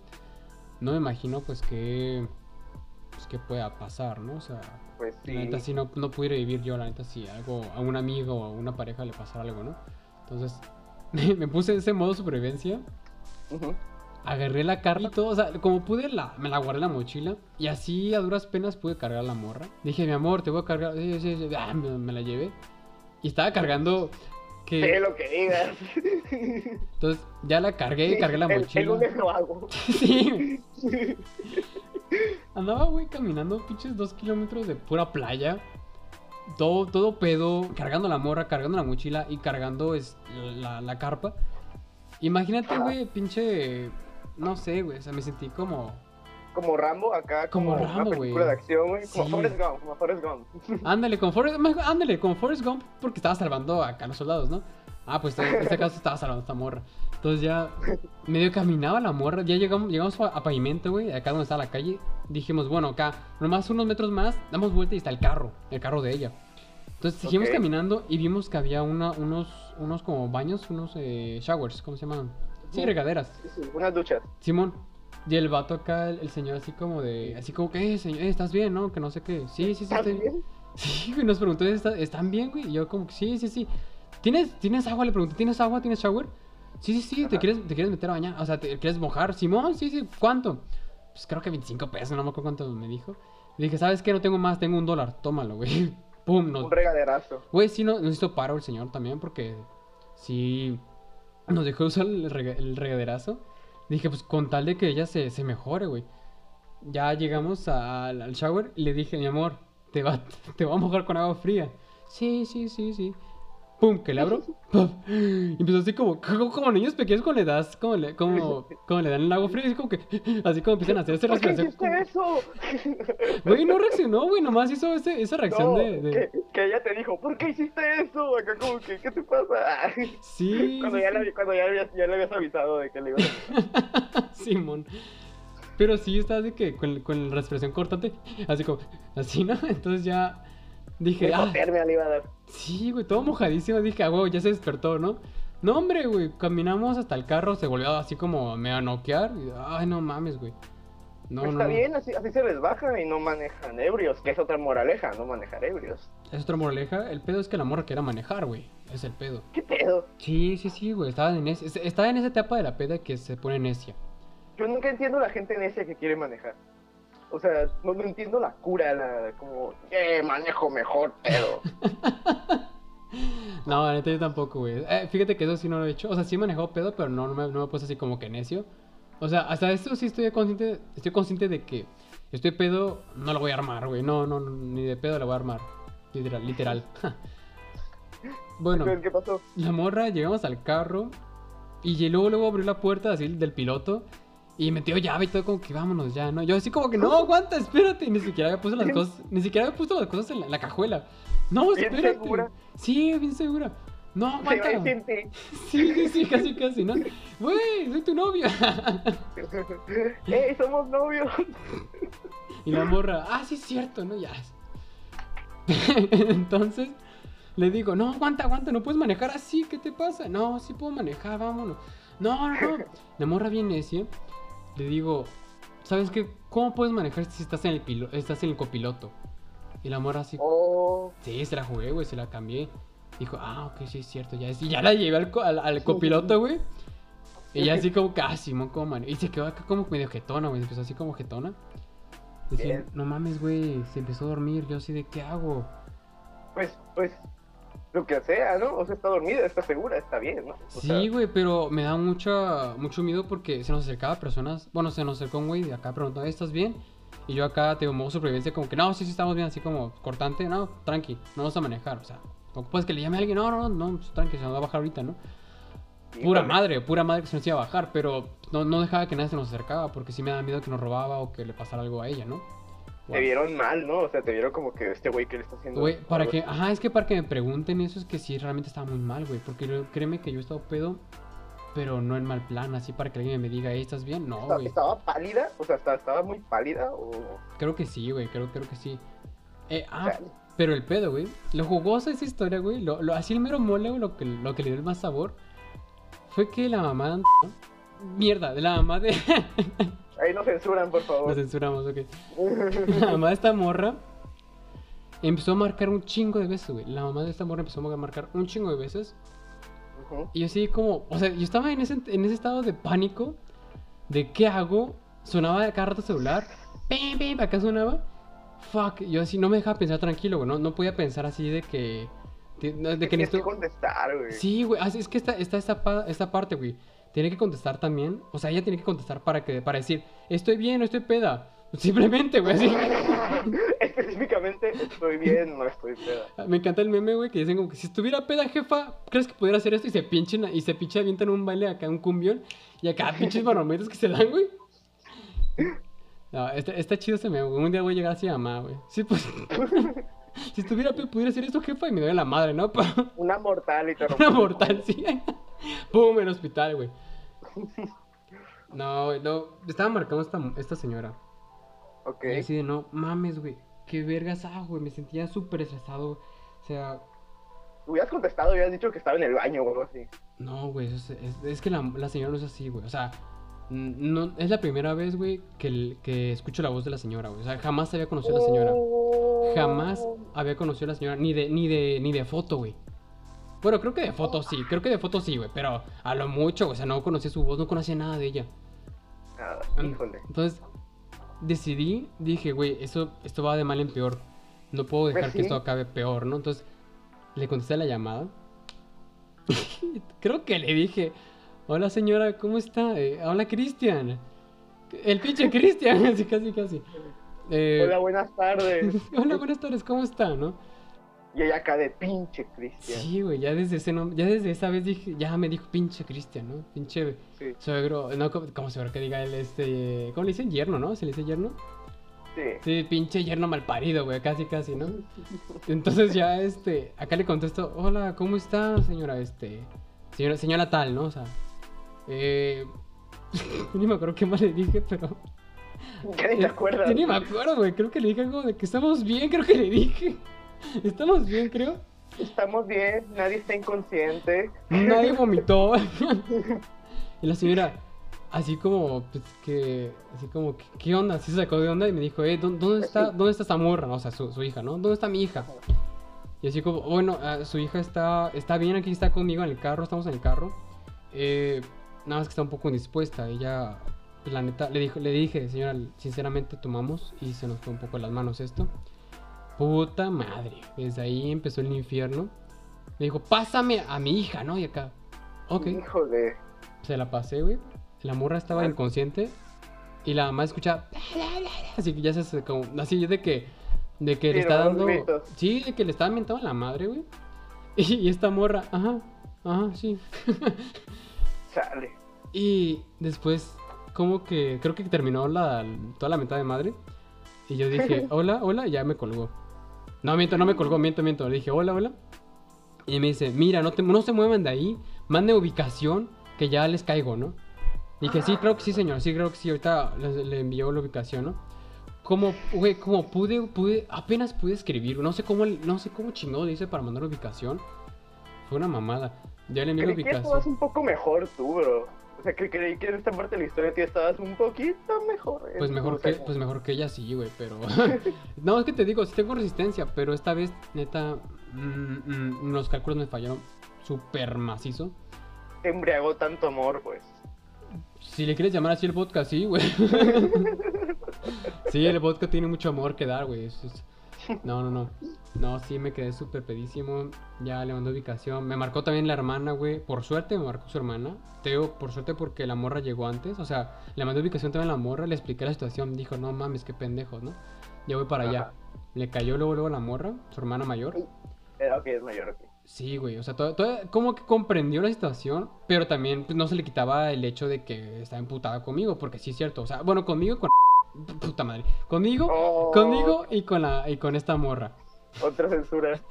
no me imagino, pues, que. Pues, que pueda pasar, ¿no? O sea, Pues sí. la neta, sí no, no pudiera vivir yo, la neta, si algo, a un amigo o a una pareja le pasara algo, ¿no? Entonces, me puse en ese modo supervivencia, Ujú. Agarré la carga y todo, o sea, como pude, la, me la guardé en la mochila y así a duras penas pude cargar la morra. Dije, mi amor, te voy a cargar, sí, sí, sí, ah, me, me la llevé. Y estaba cargando que... Sé lo que digas. Entonces, ya la cargué, cargué la El- El, mochila. lunes lo hago. sí. Andaba, güey, caminando pinches dos kilómetros de pura playa. Todo, todo pedo, cargando la morra, cargando la mochila y cargando es, la, la carpa. Imagínate, güey, pinche. No sé, güey, o sea, me sentí como. Como Rambo acá, Como como, Rambo, una película güey. de acción, güey. Como Sí. Forrest Gump, como Forrest Gump. Ándale, con Forrest, ándale, con Forrest Gump, porque estaba salvando acá a los soldados, ¿no? Ah, pues en este caso estaba salvando a esta morra. Entonces ya medio caminaba la morra, ya llegamos, llegamos a, pavimento, güey, acá donde está la calle. Dijimos, bueno, acá, nomás unos metros más, damos vuelta y está el carro, el carro de ella. Entonces seguimos caminando y vimos que había una, unos, unos como baños, unos eh, showers, ¿cómo se llaman? Sí, regaderas. Unas duchas. Simón. Y el vato acá, el, el señor así como de, así como que, eh, señor, eh, ¿estás bien, no? Que no sé qué. Sí, sí, sí, ¿Estás estoy bien? Sí, güey, nos preguntó, ¿está- ¿están bien, güey? Y yo como que sí, sí, sí. ¿Tienes, ¿Tienes agua? Le pregunté, ¿tienes agua? ¿Tienes shower? Sí, sí, sí, ¿te quieres, ¿te quieres meter a bañar? O sea, ¿te quieres mojar? Simón, sí, sí, ¿cuánto? Pues creo que 25 pesos, no me acuerdo cuánto me dijo. Le dije, ¿sabes qué? No tengo más, tengo un dólar, tómalo, güey. Pum, nos... Un regaderazo. Güey, sí, no, nos hizo paro el señor también porque sí nos dejó usar el, rega- el regaderazo. Dije, pues con tal de que ella se, se mejore, güey. Ya llegamos al, shower y le dije, mi amor, te va, te voy a mojar con agua fría. Sí, sí, sí, sí. Pum, que le abro. ¡puf! Y empezó así como, como, como niños pequeños cuando le das, como le, como, como le dan el agua fría, así como que, así como empiezan a hacer esa ¿Por qué como- eso? Güey, no reaccionó, güey, nomás hizo ese- esa reacción No, de... de- que, que ella te dijo, ¿por qué hiciste eso? Acá como que, ¿qué te pasa? Sí. cuando ya, le, había- cuando ya, le ya le habías avisado de que le ibas a... Simón. Pero sí está de que con, con la respiración cortante, así como, así, ¿no? Entonces ya dije, ah, le iba a dar. sí, güey, todo mojadísimo. Dije, ah, güey, ya se despertó, ¿no? No, hombre, güey, caminamos hasta el carro, se volvió así como a medio noquear. Y, ay, no mames, güey. No, Pues no. está no. bien, así, así se les baja y no manejan ebrios, que es otra moraleja, no manejar ebrios. Es otra moraleja. El pedo es que la morra quiera manejar, güey. Es el pedo. ¿Qué pedo? Sí, sí, sí, güey. Estaba en, ese- estaba en esa etapa de la peda que se pone necia. Yo nunca entiendo la gente necia que quiere manejar. O sea, no, no entiendo la cura, la, como, eh, manejo mejor, pedo. No, la neta yo tampoco, güey. Eh, fíjate que eso sí no lo he hecho. O sea, sí he manejado pedo, pero no, no, me, no me he puesto así como que necio. O sea, hasta esto sí estoy consciente, estoy consciente de que estoy pedo, no lo voy a armar, güey. No, no, no, ni de pedo lo voy a armar. Literal, literal. bueno, ¿qué pasó? la morra, llegamos al carro y luego, luego abrió la puerta así del piloto y metió llave y todo como que vámonos ya, ¿no? Yo así como que no, aguanta, espérate. Ni siquiera había puesto las cosas, ni siquiera había puesto las cosas en la, en la cajuela. No, Bien espérate. segura. Sí, bien segura. No, aguanta. Sí, sí, sí, casi, casi, ¿no? Güey, soy tu novia. ¡Ey, somos novios! Y la morra, ah, sí es cierto, ¿no? Ya. Entonces le digo, no, aguanta, aguanta, no puedes manejar así, ¿qué te pasa? No, sí puedo manejar, vámonos. No, no, no. La morra bien necia. Le digo, ¿sabes qué? ¿Cómo puedes manejar si estás en el pilo estás en el copiloto? Y la morra así, Oh, sí, se la jugué, güey, se la cambié. Dijo, ah, ok, sí es cierto, ya, es- y ya la llevé al, co- al, al copiloto, güey. Y ya así como que, ah, Simón, ¿cómo mane-?" Y se quedó acá como medio jetona, güey, empezó así como jetona. Decía, no mames, güey, se empezó a dormir, yo así de, ¿qué hago? pues, pues, lo que sea, ¿no? O sea, está dormida, está segura, está bien, ¿no? O Sí, güey, pero me da mucha, mucho miedo porque se nos acercaba personas. Bueno, se nos acercó un güey de acá preguntando, ¿estás bien? Y yo acá, te modo supervivencia, como que no, sí, sí, estamos bien, así como cortante, no, tranqui, no vamos a manejar, o sea, ¿cómo puedes que le llame a alguien? No, no, no, no, tranqui, se nos va a bajar ahorita, ¿no? Pura híjole. madre, pura madre que se nos iba a bajar, pero no, no dejaba que nadie se nos acercaba porque sí me da miedo que nos robaba o que le pasara algo a ella, ¿no? Te vieron mal, ¿no? O sea, te vieron como que este güey que le está haciendo. Güey, para que, ajá, es que para que me pregunten eso es que sí, realmente estaba muy mal, güey. Porque yo- créeme que yo he estado pedo, pero no en mal plan, así para que alguien me diga, "Ey, ¿estás bien? No, güey. ¿Estaba pálida? O sea, ¿estaba, estaba muy pálida? O... Creo que sí, güey, creo, creo que sí. Eh, ah, pero el pedo, güey. Lo jugoso de esa historia, güey, lo, lo, así el mero mole, güey, lo que, lo que le dio el más sabor, fue que la mamá de... Mierda, de la mamá de... Ahí no censuran, por favor. censuramos, ok. La mamá de esta morra empezó a marcar un chingo de veces, güey. La mamá de esta morra empezó a marcar un chingo de veces. Ujú. Y yo así como, o sea, yo estaba en ese, en ese estado de pánico de qué hago. Sonaba cada rato celular. Pim, pim, acá sonaba. Fuck, yo así no me dejaba pensar tranquilo, güey. No, no podía pensar así de que... De, de que que necesito... contestar, güey. Sí, güey, así es que está, está esta, esta parte, güey. Tiene que contestar también. O sea, ella tiene que contestar para que para decir, estoy bien, no estoy peda. Simplemente, güey, así. Específicamente, estoy bien, no estoy peda. Me encanta el meme, güey, que dicen como que si estuviera peda, jefa, ¿crees que pudiera hacer esto? Y se pinchen, y se pinche avientan un baile acá, un cumbión. Y acá pinches barometros que se dan, güey. No, está, está chido ese meme, güey. Un día voy a llegar así a mamá, güey. Sí, pues. si estuviera peda, pudiera hacer esto, jefa, y me doy la madre, ¿no? Una mortal y te Una mortal, sí. Pum, en el hospital, güey. No, güey, no. Estaba marcando esta, esta señora. Ok. Y así de, no, mames, güey. Qué vergas hago, güey. Me sentía súper estresado. O sea, Hubieras contestado, hubieras dicho que estaba en el baño o algo así. no, güey. Es, es- es que la, la señora no es así, güey. O sea, no, es la primera vez, güey, que, que escucho la voz de la señora, güey. O sea, jamás había conocido a la señora. Jamás había conocido a la señora, ni de, ni de, ni de foto, güey. Bueno, creo que de foto sí, creo que de foto sí, güey, pero a lo mucho, o sea, no conocía su voz, no conocía nada de ella. Nada, An- híjole. Entonces, decidí, dije, güey, eso, esto va de mal en peor. No puedo dejar Pues que sí. esto acabe peor, ¿no? Entonces, le contesté la llamada. creo que le dije, hola señora, ¿cómo está? Eh, hola Cristian. El pinche Cristian, así casi, casi. Eh, Hola, buenas tardes. hola, buenas tardes, ¿cómo está, no? Y ella acá de pinche Cristian. Sí, güey, ya desde ese nom- ya desde esa vez dije, ya me dijo pinche Cristian, ¿no? Pinche Sí, suegro, no, como, como suegro que diga él, este, ¿cómo le dicen? Yerno, ¿no? ¿Se le dice yerno? sí. Sí, pinche yerno malparido, güey, casi, casi, ¿no? Entonces ya, este, acá le contesto, hola, ¿cómo está, señora, este, señora, señora tal, ¿no? O sea, eh, ni me acuerdo qué más le dije, pero... Ya ni te acuerdas. ni me acuerdo, güey, creo que le dije algo de que estamos bien, creo que le dije. Estamos bien, creo. Estamos bien, nadie está inconsciente. Nadie vomitó. y la señora, así como, pues que, así como, ¿qué, onda? Así se sacó de onda y me dijo, eh, ¿dó- ¿dónde está, dónde está esta morra? O sea, su, su hija, ¿no? ¿Dónde está mi hija? Y así como, bueno, ah, su hija está, está bien, aquí está conmigo en el carro, estamos en el carro. Eh, nada más que está un poco indispuesta. Ella, pues, la neta, le, dijo, le dije, señora, sinceramente tomamos y se nos fue un poco las manos esto. Puta madre, desde ahí empezó el infierno. Me dijo, pásame a mi hija, ¿no? Y acá, ok. Híjole. Se la pasé, güey. La morra estaba inconsciente. Y la mamá escuchaba. Así que ya se como. Así de que. De que le está dando. gritos. Sí, de que le estaba mentando a la madre, güey. Y, y esta morra, ajá, ajá, sí. Chale. Y después, como que. Creo que terminó la, toda la mentada de madre. Y yo dije, hola, hola, y ya me colgó. No, miento, no me colgó, miento, miento. Le dije, hola, hola. Y me dice, mira, no, te, no se muevan de ahí, mande ubicación, que ya les caigo, ¿no? Y que sí, creo que sí, señor, sí, creo que sí, ahorita le, le envió la ubicación, ¿no? Como, güey, como pude, pude, apenas pude escribir, no sé cómo, no sé cómo chingado dice para mandar ubicación. Fue una mamada. Ya le envié la Creí que ubicación. un poco mejor tú, bro. O sea, que creí que en esta parte de la historia tú estabas un poquito mejor. en Pues mejor que, pues mejor que ella sí, güey, pero... no, es que te digo, sí tengo resistencia, pero esta vez, neta, mm, mm, los cálculos me fallaron súper macizo. Te embriagó tanto amor, pues. Si le quieres llamar así el podcast, sí, güey. sí, el podcast tiene mucho amor que dar, güey. es- es- No, no, no. No, sí, me quedé súper pedísimo. Ya le mandó ubicación. Me marcó también la hermana, güey. Por suerte me marcó su hermana. Te digo, por suerte porque la morra llegó antes. O sea, le mandó ubicación también a la morra. Le expliqué la situación. Dijo, no mames, qué pendejos, ¿no? Ya voy para allá. Le cayó luego, luego la morra, su hermana mayor. Era ok, es mayor, ok. Sí, güey, o sea, todo, todo- como que comprendió la situación, pero también pues, no se le quitaba el hecho de que estaba emputada conmigo, porque sí es cierto, o sea, bueno, conmigo y con... Puta madre, conmigo, Oh, conmigo y con, la, y con esta morra. Otra censura.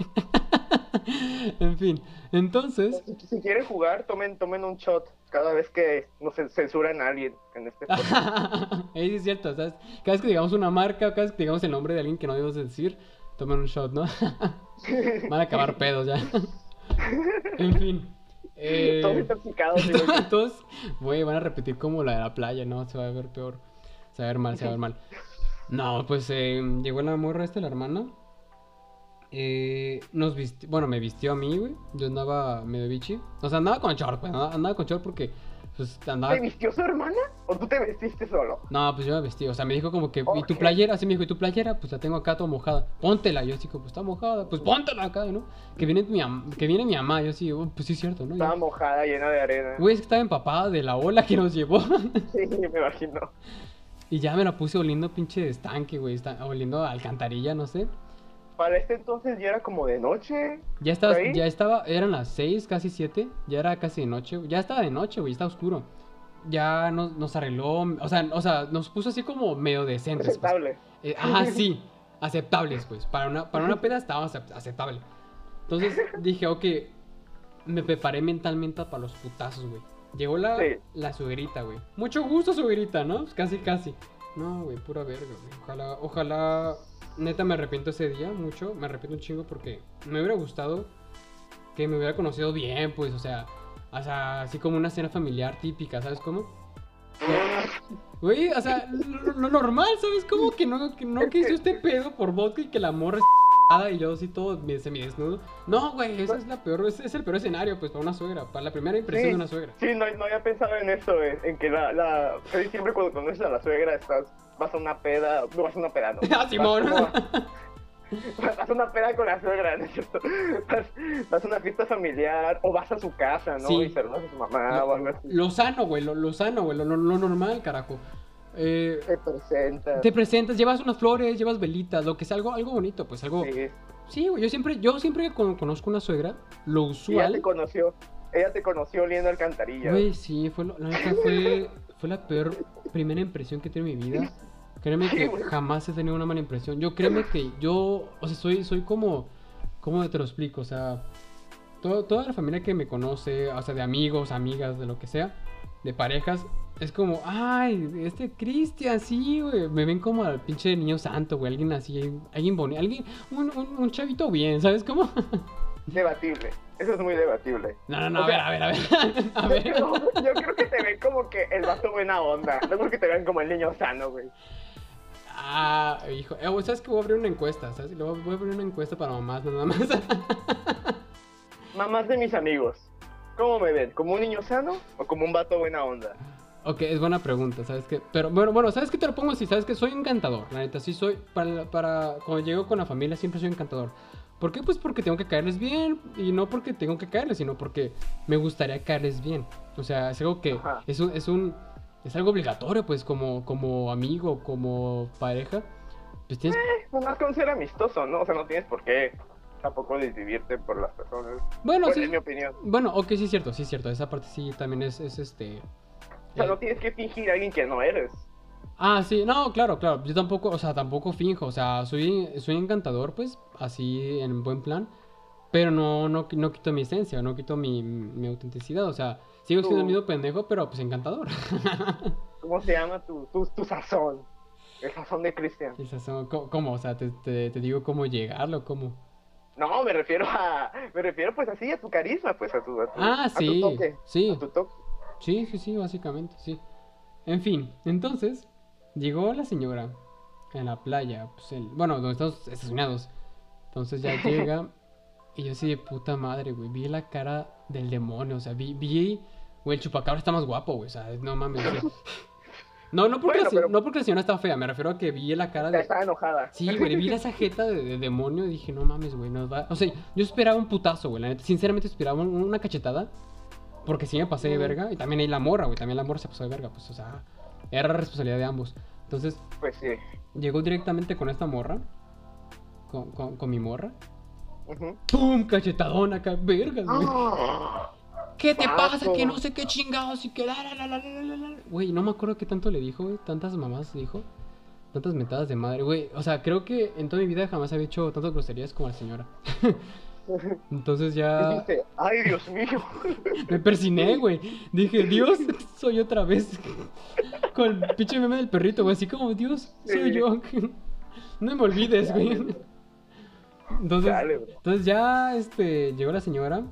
En fin, entonces... Si, si quieren jugar, tomen, tomen un shot cada vez que nos cen- censuran a alguien en este sí es cierto, ¿sabes? Cada vez que digamos una marca, cada vez que digamos el nombre de alguien que no debemos decir, tomen un shot, ¿no? Van a acabar pedos ya. en fin. eh, Todos intoxicados. güey, van a repetir como la de la playa, ¿no? Se va a ver peor. Se va a ver mal, se va a ver mal. No, pues eh, llegó la morra esta, la hermana. Eh, nos vistió, bueno, me vistió a mí, güey. Yo andaba medio bichi. O sea, andaba con short, pues. Andaba, andaba con short porque, pues, andaba. ¿Te vistió su hermana? ¿O tú te vestiste solo? No, pues yo me vestí. O sea, me dijo como que, ¿y tu playera? Así me dijo, ¿y tu playera? Pues la tengo acá toda mojada. Póntela. Yo así, como, pues está mojada. Pues póntela acá, ¿no? Que viene mi, que viene mi mamá. Yo así, "Oh, pues sí es cierto, ¿no? Estaba Yo- mojada, llena de arena. Güey, es que estaba empapada de la ola que nos llevó. Sí, me imagino. Y ya me la puse oliendo pinche estanque, güey. está- oliendo a alcantarilla, no sé. Para este entonces ya era como de noche. Ya estaba, ya estaba, eran las 6, casi 7. Ya era casi de noche. Ya estaba de noche, güey, estaba oscuro. Ya nos, nos arregló, o sea, o sea, nos puso así como medio decentes. pues. Aceptable. Eh, ajá, sí, aceptables, pues. Para una, para una peda estaba acep- aceptable. Entonces dije, ok, me preparé mentalmente para los putazos, güey. Llegó la, Sí. la suegrita, güey. Mucho gusto, suegrita, ¿no? Casi, casi. No, güey, pura verga, güey. Ojalá, ojalá. Neta, me arrepiento ese día mucho. Me arrepiento un chingo porque me hubiera gustado que me hubiera conocido bien, pues, o sea, o sea, así como una cena familiar típica, ¿sabes cómo? Güey, o sea, lo, lo normal, ¿sabes? Como que no, que no que hizo este pedo por vodka y que la morra es y yo así todo me- semidesnudo. No, güey, esa es la peor, ese es el peor escenario, pues, para una suegra, para la primera impresión Sí. de una suegra. Sí, no, no había pensado en eso, en, en que la, la... siempre cuando conoces a la suegra estás, vas a una peda, no vas a una peda, no. Ah, Simón. Vas, como- vas a una peda con la suegra, ¿no es cierto? Vas, vas a una fiesta familiar o vas a su casa, ¿no? Sí. Y saludas a su mamá o algo así. Lo sano, güey, lo, lo sano, güey, lo, lo- lo normal, carajo. Eh, Te presentas. te presentas, llevas unas flores, llevas velitas, lo que sea, algo, algo bonito, pues, algo... Sí. Sí, yo siempre, yo siempre que con- conozco una suegra, lo Y ella usual... te conoció. Ella te conoció oliendo alcantarilla. Güey, sí, fue, lo- la neta fue, fue la peor primera impresión que he tenido en mi vida. Créeme que jamás he tenido una mala impresión. Yo créeme que yo, o sea, soy, soy como, ¿cómo te lo explico? O sea, todo- toda la familia que me conoce, o sea, de amigos, amigas, de lo que sea, de parejas, es como, ay, este Cristian, sí, güey. Me ven como al pinche niño santo, güey, alguien así, alguien bonito, alguien, un, un, un chavito bien, ¿sabes cómo? Debatible. Eso es muy debatible. No, no, no, O a ver, a ver, a ver. A Yo ver. creo, yo creo que te ven como que el vato buena onda. No creo que te vean como el niño sano, güey. Ah, hijo. Eh, ¿Sabes que voy a abrir una encuesta? ¿Sabes? Voy a abrir una encuesta para mamás, nada más. Mamás de mis amigos. ¿Cómo me ven? ¿Como un niño sano o como un vato buena onda? Ok, es buena pregunta, ¿sabes qué? Pero bueno, bueno, ¿sabes qué te lo pongo así? ¿Sabes que Soy encantador, la neta, sí soy. Para, para. Cuando llego con la familia siempre soy encantador. ¿Por qué? Pues porque tengo que caerles bien. Y no porque tengo que caerles, sino porque me gustaría caerles bien. O sea, es algo que. Ajá. Es un. Es un es algo obligatorio, pues, como, como amigo, como pareja. Pues tienes Nomás con ser amistoso, ¿no? O sea, no tienes por qué tampoco desvivirte por las personas. Bueno, Bueno, sí. es mi opinión. Bueno, ok, sí es cierto, sí es cierto. Esa parte sí también es, es este. O sea, no tienes que fingir a alguien que no eres. Ah, sí, no, claro, claro. Yo tampoco, o sea, tampoco finjo. O sea, soy, soy encantador, pues, así en buen plan. Pero no, no, no quito mi esencia, no quito mi, mi autenticidad. O sea, sigo siendo el mismo pendejo, pero pues encantador. ¿Cómo se llama tu, tu, tu sazón? El sazón de Cristian. Esas son- ¿Cómo? cómo? O sea, te, te, te digo cómo llegarlo, cómo. No, me refiero a. Me refiero pues así a tu carisma, pues a tu. A tu Ah, a tu sí, toque. sí. A tu toque. Sí, sí, sí, básicamente, sí. En fin, entonces, llegó la señora en la playa, pues el, bueno, donde estamos estacionados. Entonces ya llega y yo así de puta madre, güey, vi la cara del demonio, o sea, vi, vi, güey, el chupacabra está más guapo, güey, o sea, no mames. No, no porque, Bueno, la, pero- no porque la señora estaba fea, me refiero a que vi la cara de... estaba enojada. Sí, güey, vi esa jeta de, de demonio y dije, no mames, güey, nos va... O sea, yo esperaba un putazo, güey, la neta, sinceramente esperaba un- una cachetada. Porque sí me pasé de verga. Y también ahí la morra, güey, también la morra se pasó de verga, pues, o sea, era responsabilidad de ambos. Entonces, Pues sí. llegó directamente con esta morra, con, con, con mi morra. Ujú. ¡Pum! Cachetadón acá, vergas, güey. Ah, ¿Qué te pasa? vato. Que no sé qué chingados y que la, la, la, la, la, la, la. Güey, no me acuerdo qué tanto le dijo, güey. Tantas mamás dijo. Tantas metadas de madre, güey. O sea, creo que en toda mi vida jamás había hecho tantas groserías como la señora. Entonces ya Dijiste, ay Dios mío. me persiné, güey. Dije, Dios, soy otra vez. Con el pinche meme del perrito, güey. Así como, Dios, soy Sí. yo. No me olvides, güey. Entonces, Dale, entonces ya este, llegó la señora.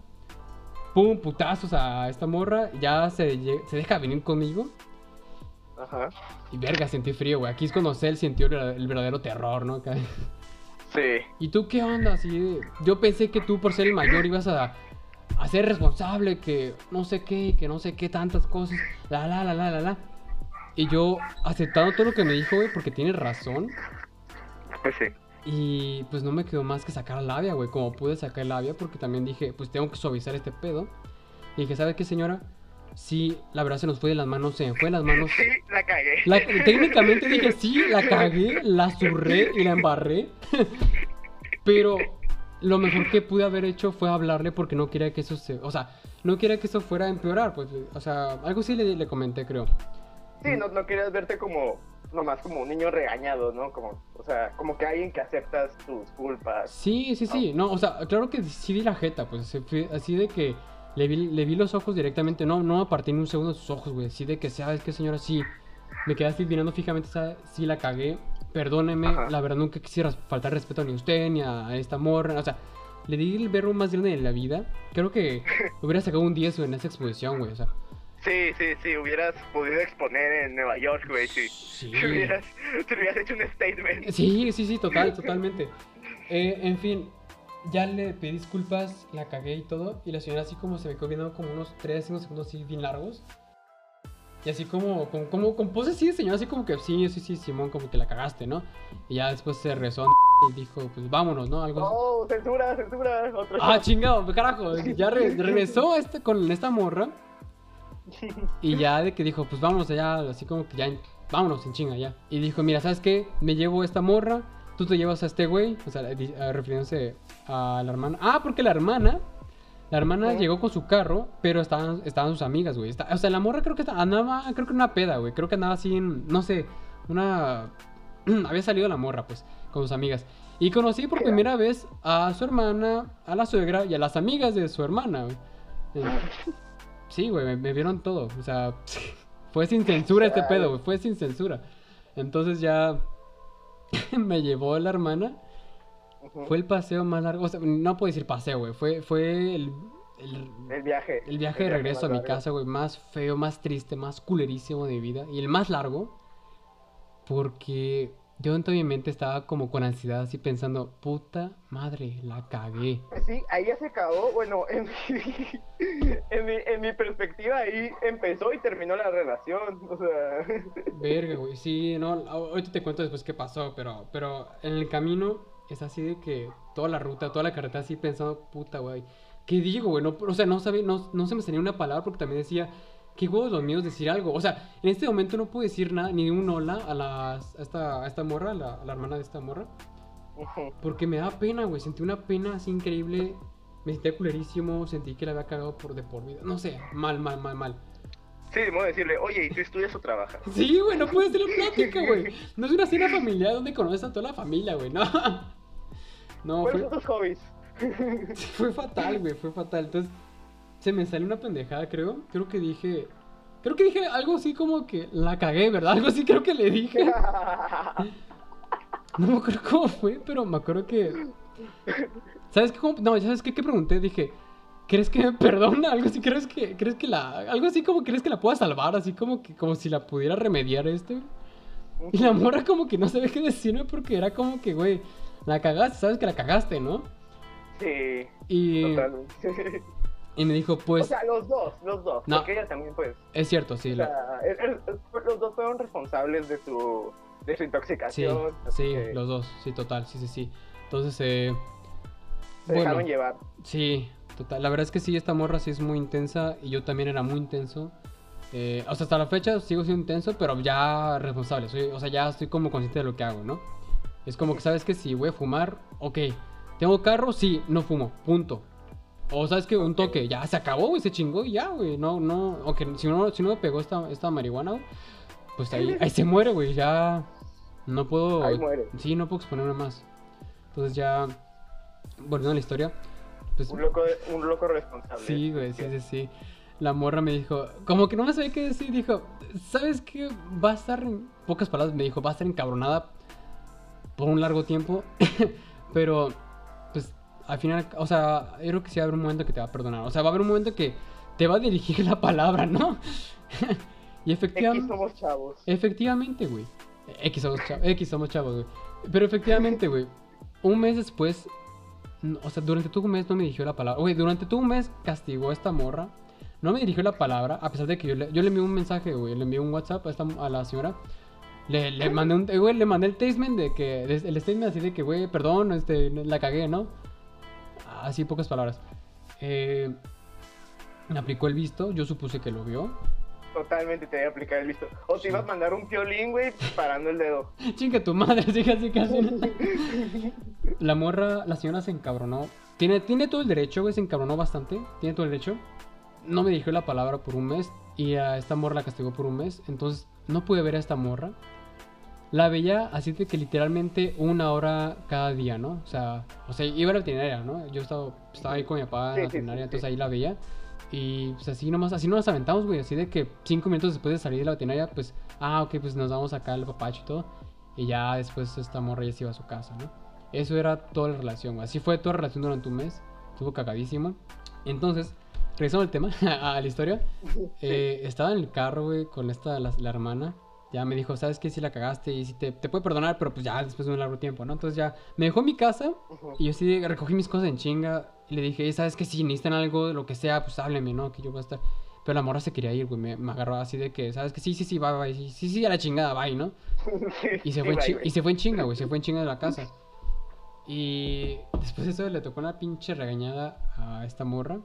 Pum, putazos a esta morra. Ya se, se deja venir conmigo. Ajá. Y verga, sentí frío, güey. Aquí es cuando Cell sintió el, el verdadero terror, ¿no? Sí. ¿Y tú qué onda? De- Yo pensé que tú, por ser el mayor, ibas a, a ser responsable, que no sé qué, que no sé qué, tantas cosas. La, la, la, la, la, la. Y yo aceptando todo lo que me dijo, güey, porque tiene razón. Pues sí. Y pues no me quedó más que sacar labia, güey. Como pude sacar labia, porque también dije, pues tengo que suavizar este pedo. Y dije, ¿sabe qué, señora? Sí, la verdad se nos fue de las manos, se me fue de las manos. Sí, la cagué. La- técnicamente dije, sí, la cagué, la zurré y la embarré. Pero lo mejor que pude haber hecho fue hablarle porque no quería que eso se... O sea, no quería que eso fuera a empeorar, pues. O sea, algo sí le, le comenté, creo. Sí, no, no querías verte como, nomás como un niño regañado, ¿no? Como, o sea, como que alguien que aceptas tus culpas. Sí, sí, sí. No, o sea, claro que sí di la jeta, pues. Así de que le vi, le vi los ojos directamente. No, no aparté ni un segundo de sus ojos, güey. Así de que, ¿sabes qué, señora? Sí. Me quedé así mirando fijamente. Sí la cagué. Perdóneme. Ajá. La verdad nunca quisiera faltar respeto ni a usted ni a esta morra. O sea, le di el verbo más grande de la vida. Creo que hubiera sacado un 10 en esa exposición, güey. O sea, Sí, sí, sí, hubieras podido exponer en Nueva York, güey, sí. sí. Te hubieras, hubieras hecho un statement. Sí, sí, sí, total, totalmente. Eh, en fin, ya le pedí disculpas, la cagué y todo. Y la señora así como se me quedó viendo como unos 3, 5 segundos así bien largos. Y así como, como, como, con pose así de señora, así como que sí, sí, sí, Simón, como que la cagaste, ¿no? Y ya después se rezó y dijo, pues vámonos, ¿no? Algo así. Oh, censura, censura, otro Ah, chingado, carajo. Ya re- regresó este, con esta morra. Y ya de que dijo, pues vámonos allá, así como que ya, vámonos en chinga ya. Y dijo, mira, ¿sabes qué? Me llevo esta morra, tú te llevas a este güey. O sea, refiriéndose a la hermana. Ah, porque la hermana, la hermana llegó con su carro, pero estaban, estaban sus amigas, güey. Está- o sea, la morra creo que está- andaba, creo que una peda, güey. Creo que andaba así en, no sé, una... Había salido la morra, pues, con sus amigas. Y conocí por primera vez a su hermana, a la suegra y a las amigas de su hermana, güey. Eh, Sí, güey, me, me vieron todo. O sea, fue sin censura este pedo, güey. Fue sin censura. Entonces ya me llevó la hermana. Fue el paseo más largo. O sea, no puedo decir paseo, güey. Fue, fue el, el, El viaje. el viaje de regreso a mi largo. casa, güey. Más feo, más triste, más culerísimo de mi vida. Y el más largo. Porque yo en toda mi mente estaba como con ansiedad, así pensando, puta madre, la cagué. Sí, ahí ya se acabó. Bueno, en mi, en mi, en mi perspectiva, ahí empezó y terminó la relación. O sea, Verga, güey. Sí, no, ahorita te cuento después qué pasó, pero, pero en el camino es así de que toda la ruta, toda la carretera así pensando, puta, güey. ¿Qué digo, güey? No, o sea, no, sabía, no, no se me salía una palabra porque también decía, qué huevos los míos decir algo. O sea, en este momento no puedo decir nada, ni un hola a, las, a, esta, a esta morra, a la, a la hermana de esta morra. Porque me da pena, güey. Sentí una pena así increíble. Me sentía culerísimo, sentí que la había cagado por de por vida. No sé, mal, mal, mal, mal. sí, vamos a decirle, oye, ¿y tú estudias o trabajas? Sí, güey, no puedes hacer la plática, güey. No es una cena familiar donde conoces a toda la familia, güey. No. No, ¿Cuáles fue... son tus hobbies? Fue fatal, güey, fue fatal. Entonces, se me salió una pendejada, creo. Creo que dije. Creo que dije algo así como que la cagué, ¿verdad? Algo así creo que le dije. No me acuerdo cómo fue, pero me acuerdo que. ¿Sabes qué? cómo- No, ¿sabes qué? ¿Qué pregunté? Dije. ¿Crees que me perdona? Algo así, ¿crees que, crees que la. Algo así como crees que la pueda salvar? Así como que como si la pudiera remediar esto. Y la morra como que no sabía qué decirme porque era como que, güey, la cagaste, sabes que la cagaste, ¿no? Sí, Y, totalmente. Y me dijo, pues, o sea, los dos, los dos. No. Porque ella también, pues. es cierto, sí. O la- sea, el- el- los dos fueron responsables de su, de su intoxicación. sí, que los dos, sí, total, sí, sí, sí. Entonces, eh, Se bueno, dejaron llevar. sí, total. La verdad es que sí, esta morra sí es muy intensa y yo también era muy intenso. Eh, o sea, hasta la fecha sigo siendo intenso, pero ya responsable. Soy, o sea, ya estoy como consciente de lo que hago, ¿no? Es como que sabes que si voy a fumar, ok. ¿Tengo carro? Sí, no fumo, punto. O sabes que un toque, ya se acabó, güey, se chingó y ya, güey. No, no, ok, si no, si no me pegó esta, esta marihuana, güey, pues ahí, ahí se muere, güey, ya no puedo. Ahí muere. Sí, no puedo exponerme más. Entonces ya, volviendo a la historia, pues Un loco, un loco responsable. Sí, güey, sí, sí, sí. La morra me dijo, como que no me sabía qué decir, dijo, ¿sabes qué? Va a estar, en pocas palabras me dijo, va a estar encabronada por un largo tiempo, pero, al final, o sea, yo creo que sí va a haber un momento que te va a perdonar, o sea, va a haber un momento que te va a dirigir la palabra, ¿no? y X efectivamente... somos chavos. Efectivamente, güey. X somos, chavos, X somos chavos, güey. Pero efectivamente, güey. Un mes después, o sea, durante todo un mes no me dirigió la palabra. Güey, durante todo un mes castigó a esta morra. No me dirigió la palabra, a pesar de que yo le, yo le envié un mensaje, güey. Le envié un WhatsApp a, esta, a la señora. Le, le mandé un, güey, le mandé el statement de que, el statement así de que, güey, perdón, este, la cagué, ¿no? Así, pocas palabras. Eh, me aplicó el visto, yo supuse que lo vio. Totalmente te voy a aplicar el visto. O te iba a mandar un piolín, güey, parando el dedo. Chinga tu madre, así casi casi. La morra, la señora se encabronó. Tiene, tiene todo el derecho, güey, se encabronó bastante. Tiene todo el derecho. No me dijo la palabra por un mes. Y a esta morra la castigó por un mes. Entonces, no pude ver a esta morra. La veía así de que literalmente una hora cada día, ¿no? O sea, o sea iba a la veterinaria, ¿no? Yo estaba, estaba ahí con mi papá en la veterinaria, entonces ahí la veía. Y pues así nomás, así nos aventamos, güey. Así de que cinco minutos después de salir de la veterinaria, pues, ah, ok, pues nos vamos acá al papacho y todo. Y ya después esta morra ya se iba a su casa, ¿no? Eso era toda la relación, güey. Así fue toda la relación durante un mes. Estuvo cagadísimo. Entonces, regresando al tema, a la historia. eh, estaba en el carro, güey, con esta, la, la hermana. Ya me dijo, ¿sabes qué? Si la cagaste y si te, te puede perdonar, pero pues ya después de un largo tiempo, ¿no? Entonces ya me dejó en mi casa y yo sí recogí mis cosas en chinga y le dije, ¿sabes qué? Si necesitan algo, lo que sea, pues hábleme, ¿no? Que yo voy a estar. Pero la morra se quería ir, güey. Me, me agarró así de que, ¿sabes qué? Sí, sí, sí, bye, bye. Sí, sí, sí, a la chingada, bye, ¿no? Y se, sí, fue, bye, y se fue en chinga, güey. Se fue en chinga de la casa. Y después de eso le tocó una pinche regañada a esta morra.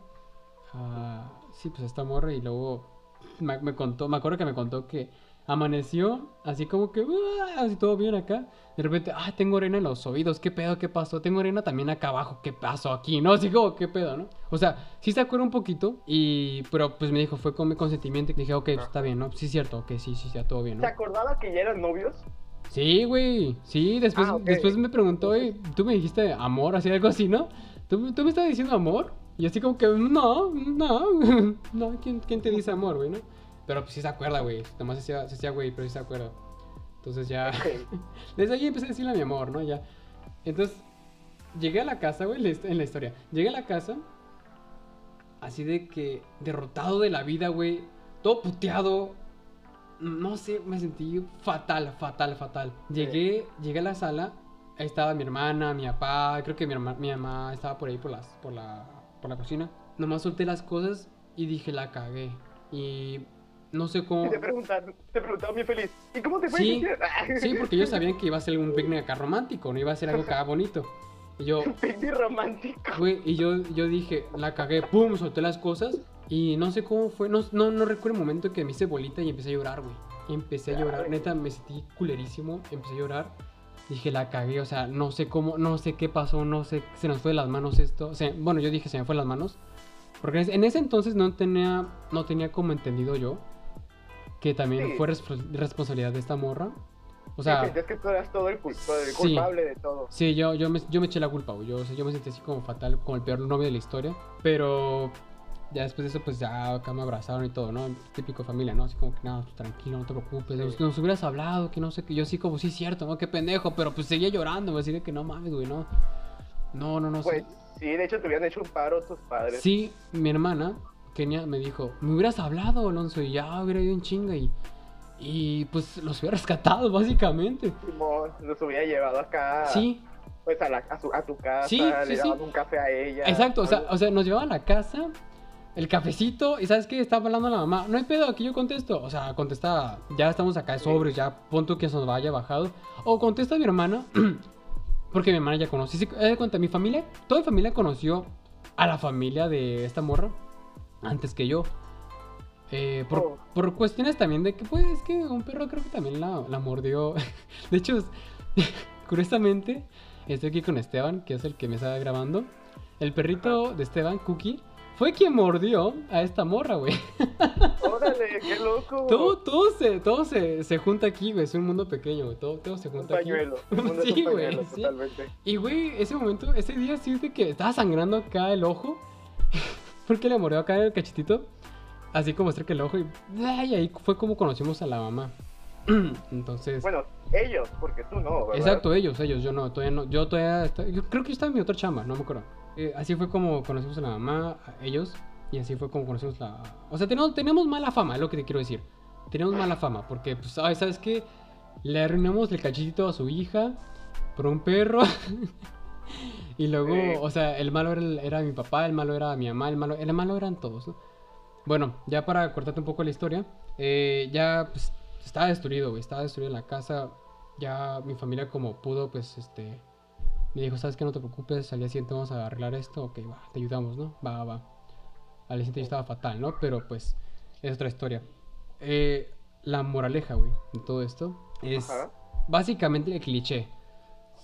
A- sí, pues a esta morra. Y luego me, me contó, me acuerdo que me contó que amaneció así como que, así todo bien acá. De repente, ah, tengo arena en los oídos. ¿Qué pedo? ¿Qué pasó? Tengo arena también acá abajo. ¿Qué pasó aquí? ¿No? Así como, ¿qué pedo? ¿no? O sea, sí se acuerda un poquito. Y, pero pues me dijo, fue con mi consentimiento. Y dije, ok, pues, está bien, ¿no? Sí, es cierto. Ok, sí, sí, ya todo bien, ¿no? ¿Se acordaba que ya eran novios? Sí, güey. Sí, después, Ah, después me preguntó, "Ey, tú me dijiste amor, así algo así, ¿no? ¿Tú, tú me estabas diciendo amor? Y así como que, no, no, no, ¿quién, quién te dice amor, güey, no? Pero pues sí se acuerda, güey. Nomás se hacía, güey, pero sí se acuerda. Entonces ya, desde ahí empecé a decirle a mi amor, ¿no? Ya. Entonces, llegué a la casa, güey, en la historia. Llegué a la casa, así de que, derrotado de la vida, güey. Todo puteado. No sé, me sentí fatal, fatal, fatal. Llegué, llegué a la sala, ahí estaba mi hermana, mi papá, creo que mi, herma- mi mamá estaba por ahí por, las, por, la, por la cocina. Nomás solté las cosas y dije, la cagué. Y no sé cómo... Y te preguntaron, te preguntaron bien feliz. ¿Y cómo te fue? Sí, sí, porque ellos sabían que iba a ser un picnic acá romántico, no iba a ser algo acá bonito. Y yo, Picnic romántico. güey, y yo, yo dije, la cagué, pum, solté las cosas. Y no sé cómo fue, no, no, no recuerdo el momento que me hice bolita y empecé a llorar, güey. Empecé a llorar, neta, me sentí culerísimo, empecé a llorar. Dije, la cagué, o sea, no sé cómo, no sé qué pasó, no sé, se nos fue de las manos esto. O sea, bueno, yo dije, se me fue de las manos. Porque en ese entonces no tenía, no tenía como entendido yo que también Sí. fue resp- responsabilidad de esta morra. O sea, sentías que tú eras todo el, el Sí. culpable de todo. sí, yo, yo, me, yo me eché la culpa. Yo, o sea, yo me sentí así como fatal, como el peor novio de la historia. Pero ya después de eso, pues ya acá me abrazaron y todo, ¿no? Típico familia, ¿no? Así como que nada, tranquilo, no te preocupes. Nos, nos hubieras hablado, que no sé, que yo sí, como sí, cierto, ¿no? Qué pendejo, pero pues seguía llorando. Así de que no mames, güey, no. No, no, no. Pues sí. sí, de hecho te hubieran hecho un paro tus padres. Sí, mi hermana, Kenia, me dijo, me hubieras hablado, Alonso, y ya hubiera ido en chinga y, y pues los hubiera rescatado, básicamente. Simón, los hubiera llevado acá. Sí, Pues a, la, a, su- a tu casa, Sí, le sí, sí. dabas un café a ella. exacto, o sea, o sea, nos llevaban a la casa, el cafecito, y ¿sabes qué? Estaba hablando la mamá, no hay pedo, aquí yo contesto. O sea, contesta, ya estamos acá de sobrios, ya pon tú que se nos vaya bajado. O contesta mi hermana, porque mi hermana ya conoce. Eh, de cuenta, mi familia, toda mi familia conoció a la familia de esta morra antes que yo. Eh, por, Oh. por cuestiones también de que, pues, es que un perro creo que también la, la mordió. De hecho, curiosamente, estoy aquí con Esteban, que es el que me está grabando. El perrito de Esteban, Cookie, fue quien mordió a esta morra, güey. Órale, qué loco. Todo, todo, se, todo se, se junta aquí, güey. Es un mundo pequeño, güey. Todo, todo se un junta aquí. pañuelo. mundo es Sí, un güey, pañuelo, sí. Totalmente. Y, güey, ese momento, ese día sí es de que estaba sangrando acá el ojo. Porque le mordió acá el cachetito. Así como cerca el ojo. Y, ay, ahí fue como conocimos a la mamá. Entonces. Bueno, ellos, porque tú no, ¿verdad? exacto, ellos, ellos. Yo no, todavía no. Yo todavía. yo creo que yo estaba en mi otra chamba, no me acuerdo. Eh, así fue como conocimos a la mamá, a ellos. Y así fue como conocimos la. O sea, tenemos, tenemos mala fama, es lo que te quiero decir. Tenemos mala fama. Porque, pues, ay, ¿sabes qué? Le arruinamos el cachetito a su hija por un perro. y luego, Sí. o sea, el malo era, el- era mi papá, el malo era mi mamá, el malo, el malo eran todos, ¿no? Bueno, ya para cortarte un poco la historia, eh, ya pues estaba destruido, güey, estaba destruida la casa. Ya mi familia como pudo, pues este, me dijo, ¿sabes qué? No te preocupes, al día siguiente vamos a arreglar esto, ok, va, te ayudamos, ¿no? Va, va. Al día siguiente yo estaba fatal, ¿no? Pero pues es otra historia. Eh, la moraleja, güey, de todo esto es Ajá. básicamente el cliché.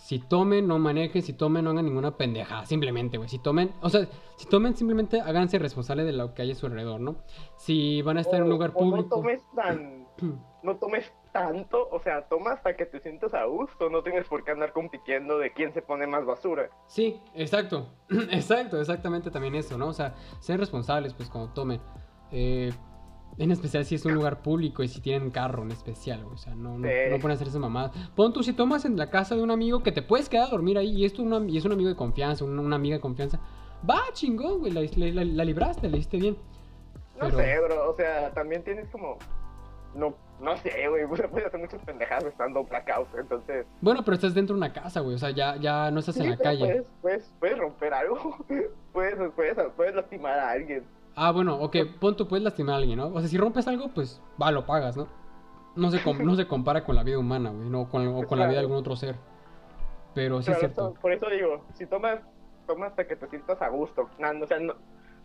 Si tomen, no manejen, si tomen, no hagan ninguna pendejada, simplemente, güey. Si tomen, o sea, si tomen, simplemente háganse responsables de lo que hay a su alrededor, ¿no? Si van a estar en un lugar público. No tomes tan. No tomes tanto, o sea, toma hasta que te sientas a gusto. No tienes por qué andar compitiendo de quién se pone más basura. Sí, exacto. exacto, exactamente también eso, ¿no? O sea, sean responsables, pues, cuando tomen. Eh, en especial si es un lugar público y si tienen carro en especial, güey. O sea, no, no, Sí. no pueden hacer esas mamadas. Pon tú, si tomas en la casa de un amigo que te puedes quedar a dormir ahí y es, tu, una- y es un amigo de confianza, una, una amiga de confianza. Va, chingón, güey. La, la- la- la libraste, la hiciste bien. No Pero- sé, bro. O sea, también tienes como. No, no sé, güey. Puedes hacer muchas pendejadas estando blackout. Entonces. Bueno, pero estás dentro de una casa, güey. O sea, ya, ya no estás en la calle. Puedes, puedes, puedes romper algo. puedes, puedes, puedes lastimar a alguien. Ah, bueno, ok, pon tú puedes lastimar a alguien, ¿no? O sea, si rompes algo, pues va, lo pagas, ¿no? No se, no se compara con la vida humana, güey, no con, o con la vida de algún otro ser. Pero sí es Claro, cierto. eso- por eso digo, si tomas, toma hasta que te sientas a gusto. Nah, o sea, no,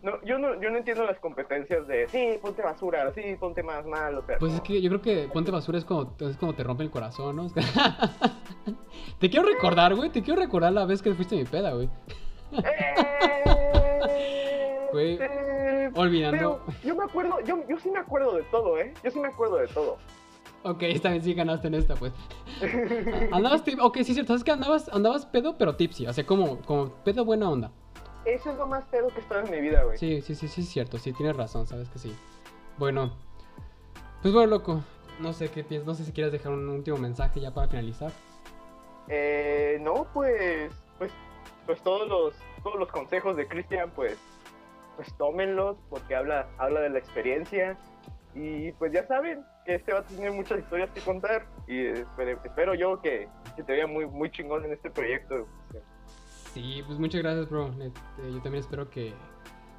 no, yo no, yo no entiendo las competencias de sí, ponte basura, sí, ponte más mal, o sea. Pues es no. que yo creo que ponte basura es como, es como te rompe el corazón, ¿no? te quiero recordar, güey, te quiero recordar la vez que fuiste mi peda, güey. Eh, Güey, eh, Olvidando. Pero yo me acuerdo, yo, yo sí me acuerdo de todo, ¿eh? Yo sí me acuerdo de todo. Ok, esta vez sí ganaste en esta, pues. Andabas, ok, sí es cierto, sabes que andabas, andabas pedo, pero tipsy, o sea, como, como pedo buena onda. Eso es lo más pedo que he estado en mi vida, güey. Sí, sí, sí, sí, es cierto, sí, tienes razón, sabes que sí. Bueno, pues bueno, loco, no sé qué piensas, no sé si quieres dejar un último mensaje ya para finalizar. Eh, no, pues, pues, pues todos los, todos los consejos de Cristian, pues, pues tómenlos porque habla, habla de la experiencia y pues ya saben que este va a tener muchas historias que contar y espero, espero yo que, que te vea muy, muy chingón en este proyecto. Sí, pues muchas gracias, bro. Este, yo también espero que,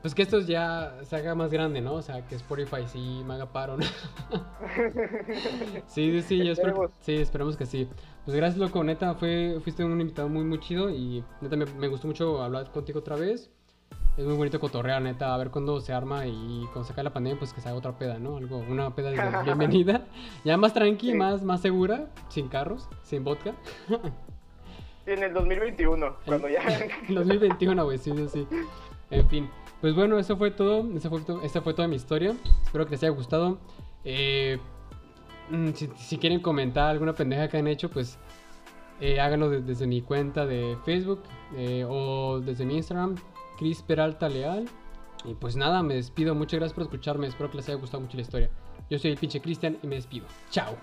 pues que esto ya se haga más grande, ¿no? O sea, que Spotify sí me haga paro, ¿no? sí, sí, sí, yo espero, sí, esperemos que sí. Pues gracias, loco, neta, fue, fuiste un invitado muy, muy chido y neta me, me gustó mucho hablar contigo otra vez. Es muy bonito cotorrear, neta, a ver cuándo se arma y cuando se acabe la pandemia, pues que se haga otra peda, ¿no? Algo, una peda de bienvenida, ya más tranqui, Sí. más, más segura, sin carros, sin vodka. En el 2021, cuando ya... En 2021, güey, sí, sí, sí. En fin, pues bueno, eso fue todo. Esa fue, esta fue toda mi historia. Espero que les haya gustado. Eh, mm, si, si quieren comentar alguna pendeja que han hecho, pues eh, háganlo de- desde mi cuenta de Facebook eh, o desde mi Instagram, Cris Peralta Leal. Y pues nada, me despido. Muchas gracias por escucharme. Espero que les haya gustado mucho la historia. Yo soy el pinche Cristian y me despido. Chao.